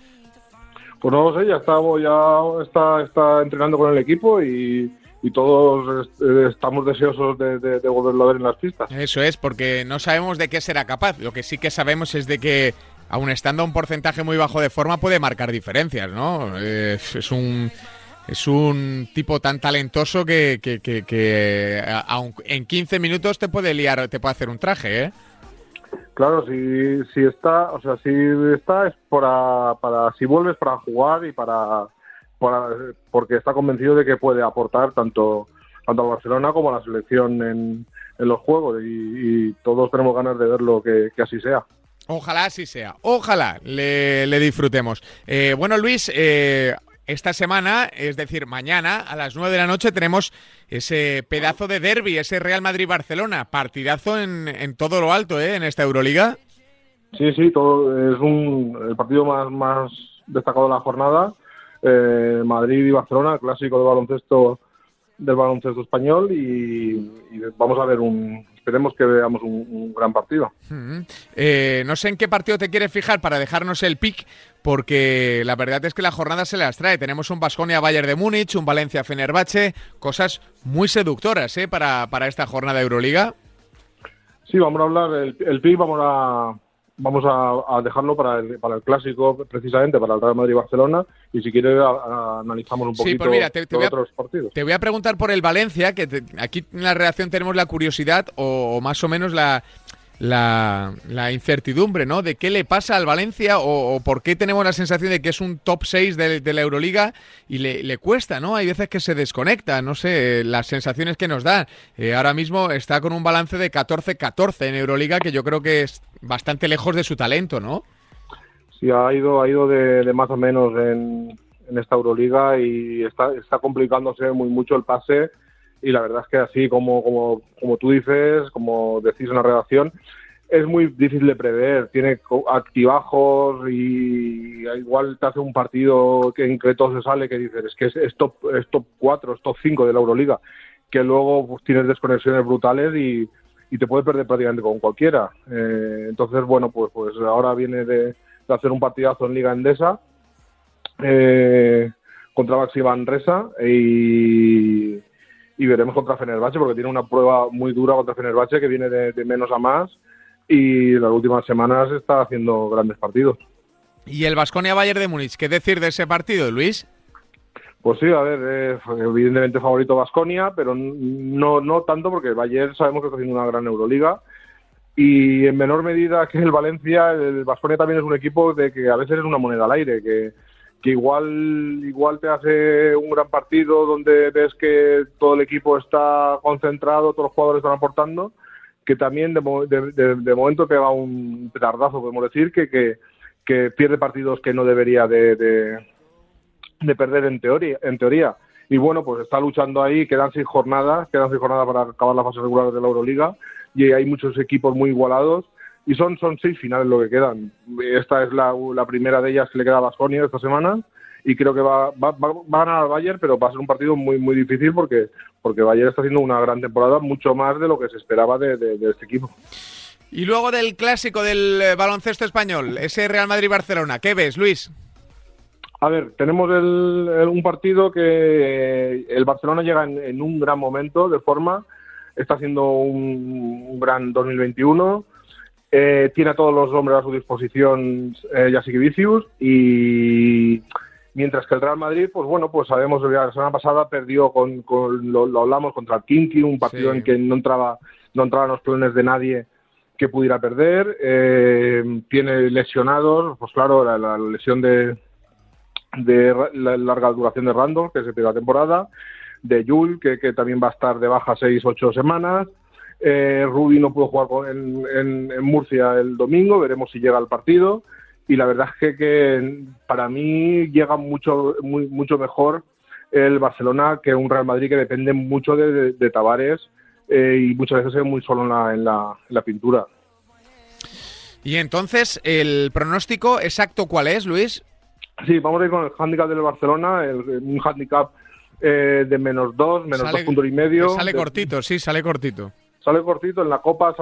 Pues no lo sé, ya está, ya está, está entrenando con el equipo y, y todos eh, estamos deseosos de, de- de volverlo a ver en las pistas. Eso es, porque no sabemos de qué será capaz. Lo que sí que sabemos es de que, aun estando a un porcentaje muy bajo de forma, puede marcar diferencias, ¿no? Es un es un tipo tan talentoso que, que, que- que, en 15 minutos te puede liar, te puede hacer un traje, ¿eh? Claro, si, si está, o sea, si está es para, para si vuelves para jugar y para, para- porque está convencido de que puede aportar tanto tanto a Barcelona como a la selección en, en los juegos y, y todos tenemos ganas de verlo que así sea. Ojalá así sea. Ojalá le, disfrutemos. Eh, bueno, Luis, eh, esta semana, es decir, mañana a las 9 de la noche tenemos ese pedazo de derby, ese Real Madrid-Barcelona. Partidazo en, en todo lo alto, ¿eh? En esta Euroliga. Sí, sí, todo es un el partido más, más destacado de la jornada. Eh, Madrid y Barcelona, clásico de baloncesto del baloncesto español y, vamos a ver un, esperemos que veamos un, gran partido. Eh, no sé en qué partido te quieres fijar para dejarnos el pick, porque la verdad es que la jornada se las trae. Tenemos un Basconia Bayern de Múnich, un Valencia Fenerbahce, cosas muy seductoras ¿eh? para, para esta jornada de Euroliga. Sí, vamos a hablar, el, el pick vamos a, vamos a, dejarlo para el, para el clásico, precisamente para el Real Madrid-Barcelona, y si quieres analizamos un poquito pues te, otros partidos. Te voy a preguntar por el Valencia, que aquí en la redacción tenemos la curiosidad o más o menos la, la, incertidumbre, ¿no? De qué le pasa al Valencia o, por qué tenemos la sensación de que es un top 6 de, la Euroliga y le, cuesta, ¿no? Hay veces que se desconecta, no sé, las sensaciones que nos da. Eh, ahora mismo está con un balance de 14-14 en Euroliga, que yo creo que es bastante lejos de su talento, ¿no? Sí, ha ido, ha ido de, más o menos en, esta Euroliga y está, está complicándose muy mucho el pase y la verdad es que así como, como, como tú dices, como decís en la redacción, es muy difícil de prever, tiene activajos y igual te hace un partido que en que se sale que dices, es que es, top, es top 4, es top 5 de la Euroliga, que luego pues, tienes desconexiones brutales y, y, te puede perder prácticamente con cualquiera. Eh, entonces, bueno, pues, pues ahora viene de, hacer un partidazo en Liga Endesa eh, contra Baxi Resa y y veremos contra Fenerbahce porque tiene una prueba muy dura contra Fenerbahce que viene de, menos a más y las últimas semanas está haciendo grandes partidos. ¿Y el Vasconia Bayern de Múnich? ¿Qué decir de ese partido, Luis? Pues sí, a ver, evidentemente favorito Vasconia, pero no, no tanto porque el Bayern sabemos que está haciendo una gran Euroliga y en menor medida que el Valencia, el Vasconia también es un equipo de que a veces es una moneda al aire, que que igual, igual te hace un gran partido donde ves que todo el equipo está concentrado, todos los jugadores están aportando, que también de, de, momento te va un petardazo, podemos decir, que, que, pierde partidos que no debería de, de, perder en teoría, en teoría. Y bueno, pues está luchando ahí, quedan seis jornadas, quedan seis jornadas para acabar la fase regular de la Euroliga y hay muchos equipos muy igualados y son, son seis finales lo que quedan. Esta es la, la primera de ellas que le queda a Basconia esta semana y creo que va, va, va, a ganar al Bayern, pero va a ser un partido muy muy difícil porque, porque Bayern está haciendo una gran temporada, mucho más de lo que se esperaba de, de, este equipo. Y luego del clásico del eh, baloncesto español, ese Real Madrid-Barcelona, ¿qué ves, Luis? A ver, tenemos el, un partido que eh, el Barcelona llega en, un gran momento de forma, está haciendo un, un gran 2021 eh, tiene a todos los hombres a su disposición eh, Vicius y mientras que el Real Madrid, pues bueno, pues sabemos que la semana pasada perdió con, con lo, hablamos contra el Kinky, un partido en que no entraba no entraban los planes de nadie que pudiera perder. Eh, tiene lesionados, pues claro, la, lesión de, de la larga duración de Randall, que se pierde la temporada, de Yul, que, que también va a estar de baja seis, ocho semanas. Eh, Rudy no pudo jugar en, Murcia el domingo, veremos si llega al partido. Y la verdad es que, para mí llega mucho, muy, mucho mejor el Barcelona que un Real Madrid que depende mucho de, de, Tavares eh, y muchas veces es muy solo en la, pintura. Y entonces, ¿el pronóstico exacto cuál es, Luis? Sí, vamos a ir con el handicap del Barcelona, un handicap eh, de menos dos, menos dos puntos y medio. Sale cortito, sí, sale cortito sale cortito, en la Copa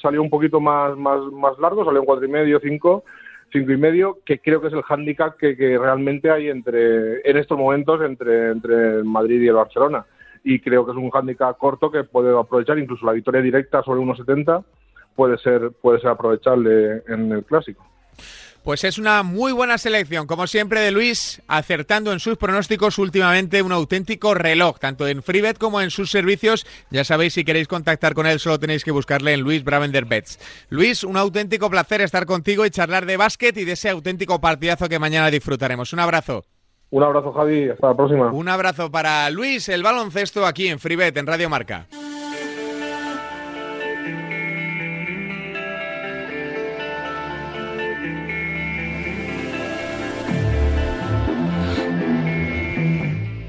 salió un poquito más, más, más largo, salió un cuatro y medio, cinco, cinco y medio, que creo que es el hándicap que, realmente hay entre en estos momentos entre, entre el Madrid y el Barcelona. Y creo que es un hándicap corto que puede aprovechar, incluso la victoria directa sobre 1.70 puede ser, puede ser aprovechable en el clásico. Pues es una muy buena selección, como siempre, de Luis, acertando en sus pronósticos últimamente un auténtico reloj, tanto en Freebet como en sus servicios. Ya sabéis, si queréis contactar con él, solo tenéis que buscarle en Luis Bravender Bets. Luis, un auténtico placer estar contigo y charlar de básquet y de ese auténtico partidazo que mañana disfrutaremos. Un abrazo. Un abrazo, Javi. Hasta la próxima. Un abrazo para Luis, el baloncesto, aquí en Freebet, en Radio Marca.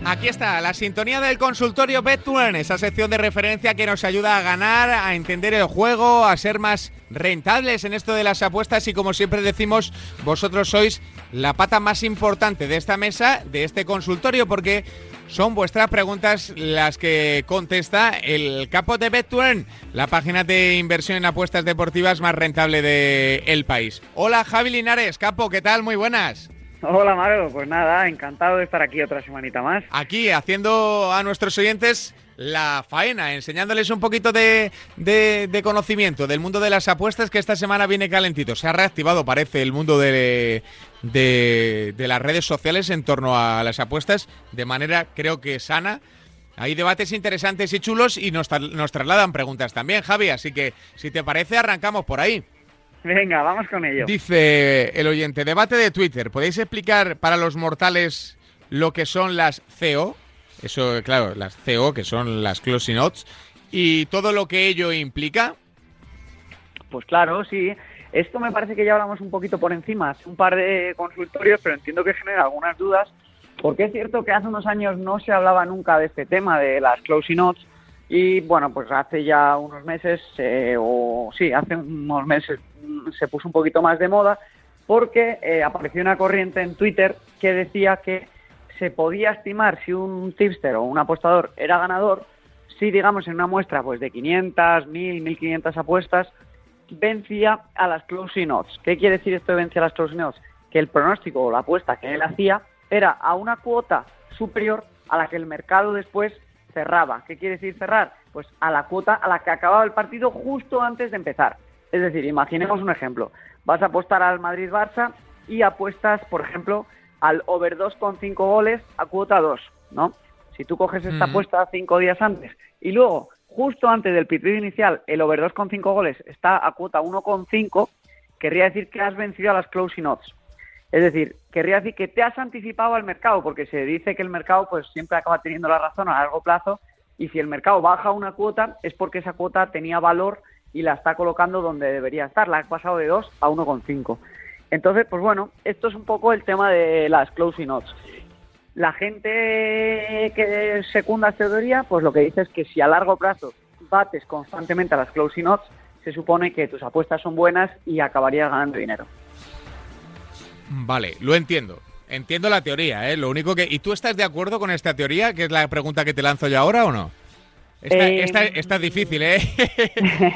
Aquí está, la sintonía del consultorio Bet1, esa sección de referencia que nos ayuda a ganar, a entender el juego, a ser más rentables en esto de las apuestas y como siempre decimos, vosotros sois la pata más importante de esta mesa, de este consultorio, porque son vuestras preguntas las que contesta el capo de BetTuern, la página de inversión en apuestas deportivas más rentable del país. Hola Javi Linares, capo, ¿qué tal? Muy buenas. Hola Mario, pues nada, encantado de estar aquí otra semanita más. Aquí haciendo a nuestros oyentes la faena, enseñándoles un poquito de, de, conocimiento del mundo de las apuestas que esta semana viene calentito. Se ha reactivado, parece, el mundo de, de, las redes sociales en torno a las apuestas de manera, creo que sana. Hay debates interesantes y chulos y nos, nos trasladan preguntas también, Javi. Así que, si te parece, arrancamos por ahí. Venga, vamos con ello. Dice el oyente, debate de Twitter. ¿Podéis explicar para los mortales lo que son las CO? Eso, claro, las CO, que son las closing odds, y todo lo que ello implica. Pues claro, sí. Esto me parece que ya hablamos un poquito por encima, un par de consultorios, pero entiendo que genera algunas dudas, porque es cierto que hace unos años no se hablaba nunca de este tema, de las closing odds, y bueno, pues hace ya unos meses, eh, o sí, hace unos meses se puso un poquito más de moda, porque eh, apareció una corriente en Twitter que decía que se podía estimar si un tipster o un apostador era ganador si, digamos, en una muestra pues de 500, 1000, 1500 apuestas, vencía a las closing odds. ¿Qué quiere decir esto de vencía a las closing odds? Que el pronóstico o la apuesta que él hacía era a una cuota superior a la que el mercado después cerraba. ¿Qué quiere decir cerrar? Pues a la cuota a la que acababa el partido justo antes de empezar. Es decir, imaginemos un ejemplo. Vas a apostar al Madrid-Barça y apuestas, por ejemplo, al over 2,5 goles a cuota 2, ¿no? Si tú coges esta apuesta cinco días antes y luego, justo antes del pitbull inicial, el over 2,5 goles está a cuota 1,5, querría decir que has vencido a las closing odds. Es decir, querría decir que te has anticipado al mercado, porque se dice que el mercado pues siempre acaba teniendo la razón a largo plazo y si el mercado baja una cuota es porque esa cuota tenía valor y la está colocando donde debería estar. La ha pasado de 2 a 1,5. Entonces, pues bueno, esto es un poco el tema de las closing odds. La gente que secunda esta teoría, pues lo que dice es que si a largo plazo bates constantemente a las closing odds, se supone que tus apuestas son buenas y acabarías ganando dinero. Vale, lo entiendo. Entiendo la teoría, ¿eh? Lo único que... ¿Y tú estás de acuerdo con esta teoría, que es la pregunta que te lanzo yo ahora o no? Esta, eh, esta, es difícil, ¿eh?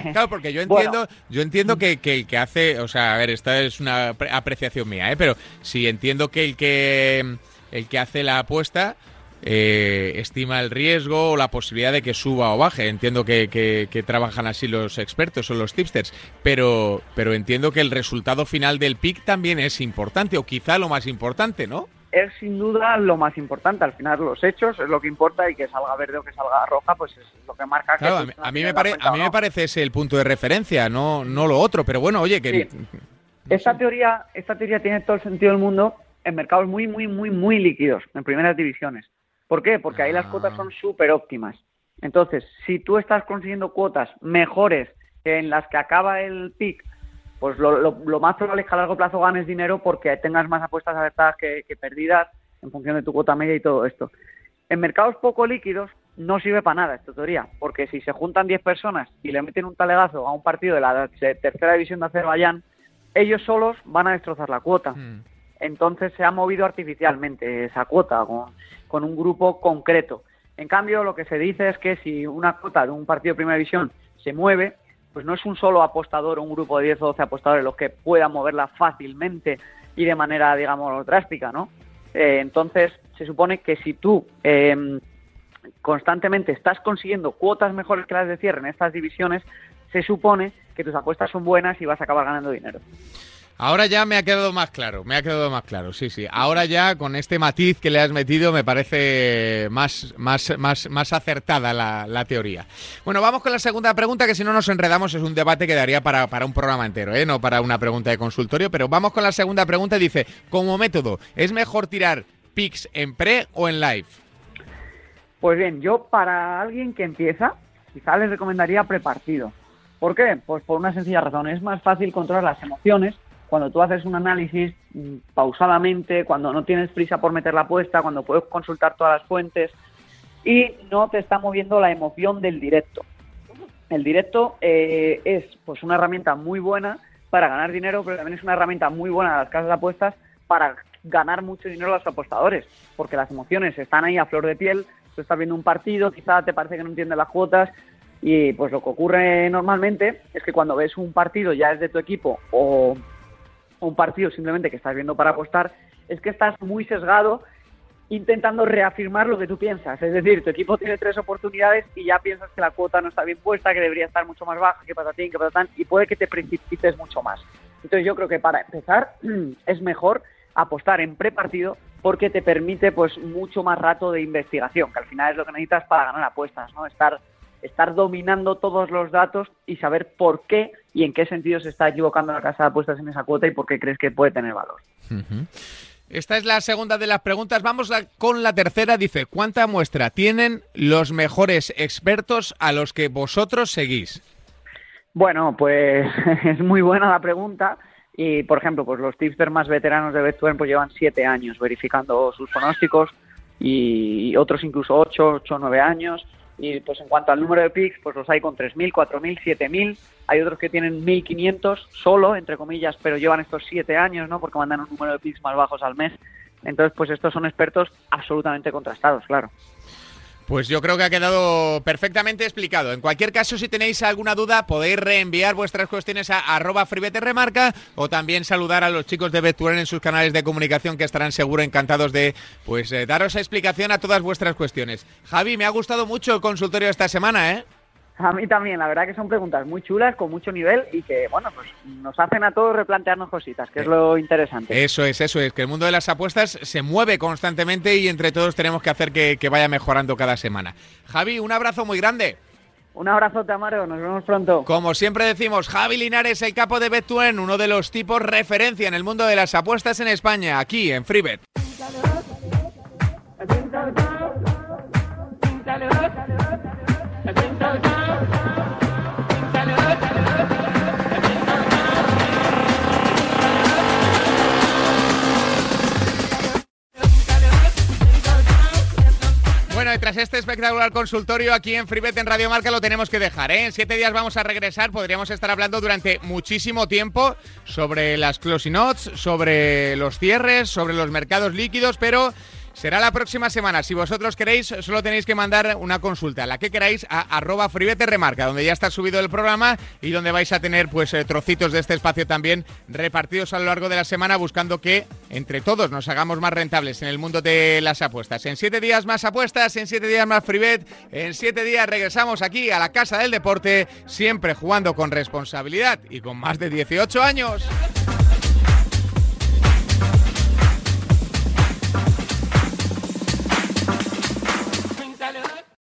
claro, porque yo entiendo, yo entiendo que, que, el que hace, o sea, a ver, esta es una apreciación mía, ¿eh? Pero si entiendo que el que el que hace la apuesta eh, estima el riesgo o la posibilidad de que suba o baje. Entiendo que, que, que, trabajan así los expertos o los tipsters, pero, pero entiendo que el resultado final del pick también es importante, o quizá lo más importante, ¿no? es sin duda lo más importante. Al final los hechos es lo que importa y que salga verde o que salga roja, pues es lo que marca. que a, mí, a mí me, a mí me parece ese el punto de referencia, no, no lo otro. Pero bueno, oye, que... esta, teoría, esta teoría tiene todo el sentido del mundo en mercados muy, muy, muy, muy líquidos, en primeras divisiones. ¿Por qué? Porque ahí las cuotas son súper óptimas. Entonces, si tú estás consiguiendo cuotas mejores en las que acaba el pick pues lo, lo, más probable es que a largo plazo ganes dinero porque tengas más apuestas abiertas que, perdidas en función de tu cuota media y todo esto. En mercados poco líquidos no sirve para nada esta teoría, porque si se juntan 10 personas y le meten un talegazo a un partido de la tercera división de Azerbaiyán, ellos solos van a destrozar la cuota. Hmm. Entonces se ha movido artificialmente esa cuota con, un grupo concreto. En cambio, lo que se dice es que si una cuota de un partido de primera división se mueve, pues no es un solo apostador o un grupo de 10 o 12 apostadores los que puedan moverla fácilmente y de manera, digamos, drástica, ¿no? Eh, entonces, se supone que si tú em, constantemente estás consiguiendo cuotas mejores que las de cierre en estas divisiones, se supone que tus apuestas son buenas y vas a acabar ganando dinero. Ahora ya me ha quedado más claro, me ha quedado más claro, sí, sí. Ahora ya con este matiz que le has metido me parece más, más, más, más acertada la, teoría. Bueno, vamos con la segunda pregunta, que si no nos enredamos es un debate que daría para, para un programa entero, ¿eh? no para una pregunta de consultorio, pero vamos con la segunda pregunta. Dice, como método, ¿es mejor tirar pics en pre o en live? Pues bien, yo para alguien que empieza, quizá les recomendaría prepartido. ¿Por qué? Pues por una sencilla razón, es más fácil controlar las emociones cuando tú haces un análisis mm, pausadamente, cuando no tienes prisa por meter la apuesta, cuando puedes consultar todas las fuentes y no te está moviendo la emoción del directo. El directo eh, es pues una herramienta muy buena para ganar dinero, pero también es una herramienta muy buena de las casas de apuestas para ganar mucho dinero a los apostadores, porque las emociones están ahí a flor de piel, tú estás viendo un partido, quizá te parece que no entiendes las cuotas, y pues lo que ocurre normalmente es que cuando ves un partido ya es de tu equipo o un partido simplemente que estás viendo para apostar, es que estás muy sesgado intentando reafirmar lo que tú piensas. Es decir, tu equipo tiene tres oportunidades y ya piensas que la cuota no está bien puesta, que debería estar mucho más baja, que patatín, que patatán, y puede que te precipites mucho más. Entonces yo creo que para empezar es mejor apostar en prepartido porque te permite pues mucho más rato de investigación, que al final es lo que necesitas para ganar apuestas, ¿no? Estar estar dominando todos los datos y saber por qué y en qué sentido se está equivocando la casa de apuestas en esa cuota y por qué crees que puede tener valor. Esta es la segunda de las preguntas. Vamos con la tercera. Dice, ¿cuánta muestra tienen los mejores expertos a los que vosotros seguís? Bueno, pues es muy buena la pregunta. Y, por ejemplo, pues los tipsters más veteranos de Betuen pues llevan siete años verificando sus pronósticos y otros incluso ocho, ocho, nueve años. Y pues en cuanto al número de picks, pues los hay con 3.000, 4.000, 7.000. Hay otros que tienen 1.500 solo, entre comillas, pero llevan estos siete años, ¿no? Porque mandan un número de picks más bajos al mes. Entonces, pues estos son expertos absolutamente contrastados, claro. Pues yo creo que ha quedado perfectamente explicado. En cualquier caso, si tenéis alguna duda, podéis reenviar vuestras cuestiones a arroba remarca o también saludar a los chicos de Betturen en sus canales de comunicación que estarán seguro encantados de pues eh, daros explicación a todas vuestras cuestiones. Javi, me ha gustado mucho el consultorio esta semana, ¿eh? A mí también, la verdad que son preguntas muy chulas, con mucho nivel y que, bueno, pues nos hacen a todos replantearnos cositas, que es lo interesante. Eso es, eso es, que el mundo de las apuestas se mueve constantemente y entre todos tenemos que hacer que, vaya mejorando cada semana. Javi, un abrazo muy grande. Un abrazo, Tamaro, nos vemos pronto. Como siempre decimos, Javi Linares, el capo de Betuen, uno de los tipos referencia en el mundo de las apuestas en España, aquí en FreeBet. Y tras este espectacular consultorio aquí en FreeBet en Radio Marca lo tenemos que dejar. ¿eh? En siete días vamos a regresar. Podríamos estar hablando durante muchísimo tiempo sobre las closing notes, sobre los cierres, sobre los mercados líquidos, pero Será la próxima semana. Si vosotros queréis, solo tenéis que mandar una consulta, la que queráis, a arroba remarca, donde ya está subido el programa y donde vais a tener pues eh, trocitos de este espacio también repartidos a lo largo de la semana, buscando que entre todos nos hagamos más rentables en el mundo de las apuestas. En siete días más apuestas, en siete días más FreeBet, en siete días regresamos aquí a la Casa del Deporte, siempre jugando con responsabilidad y con más de 18 años.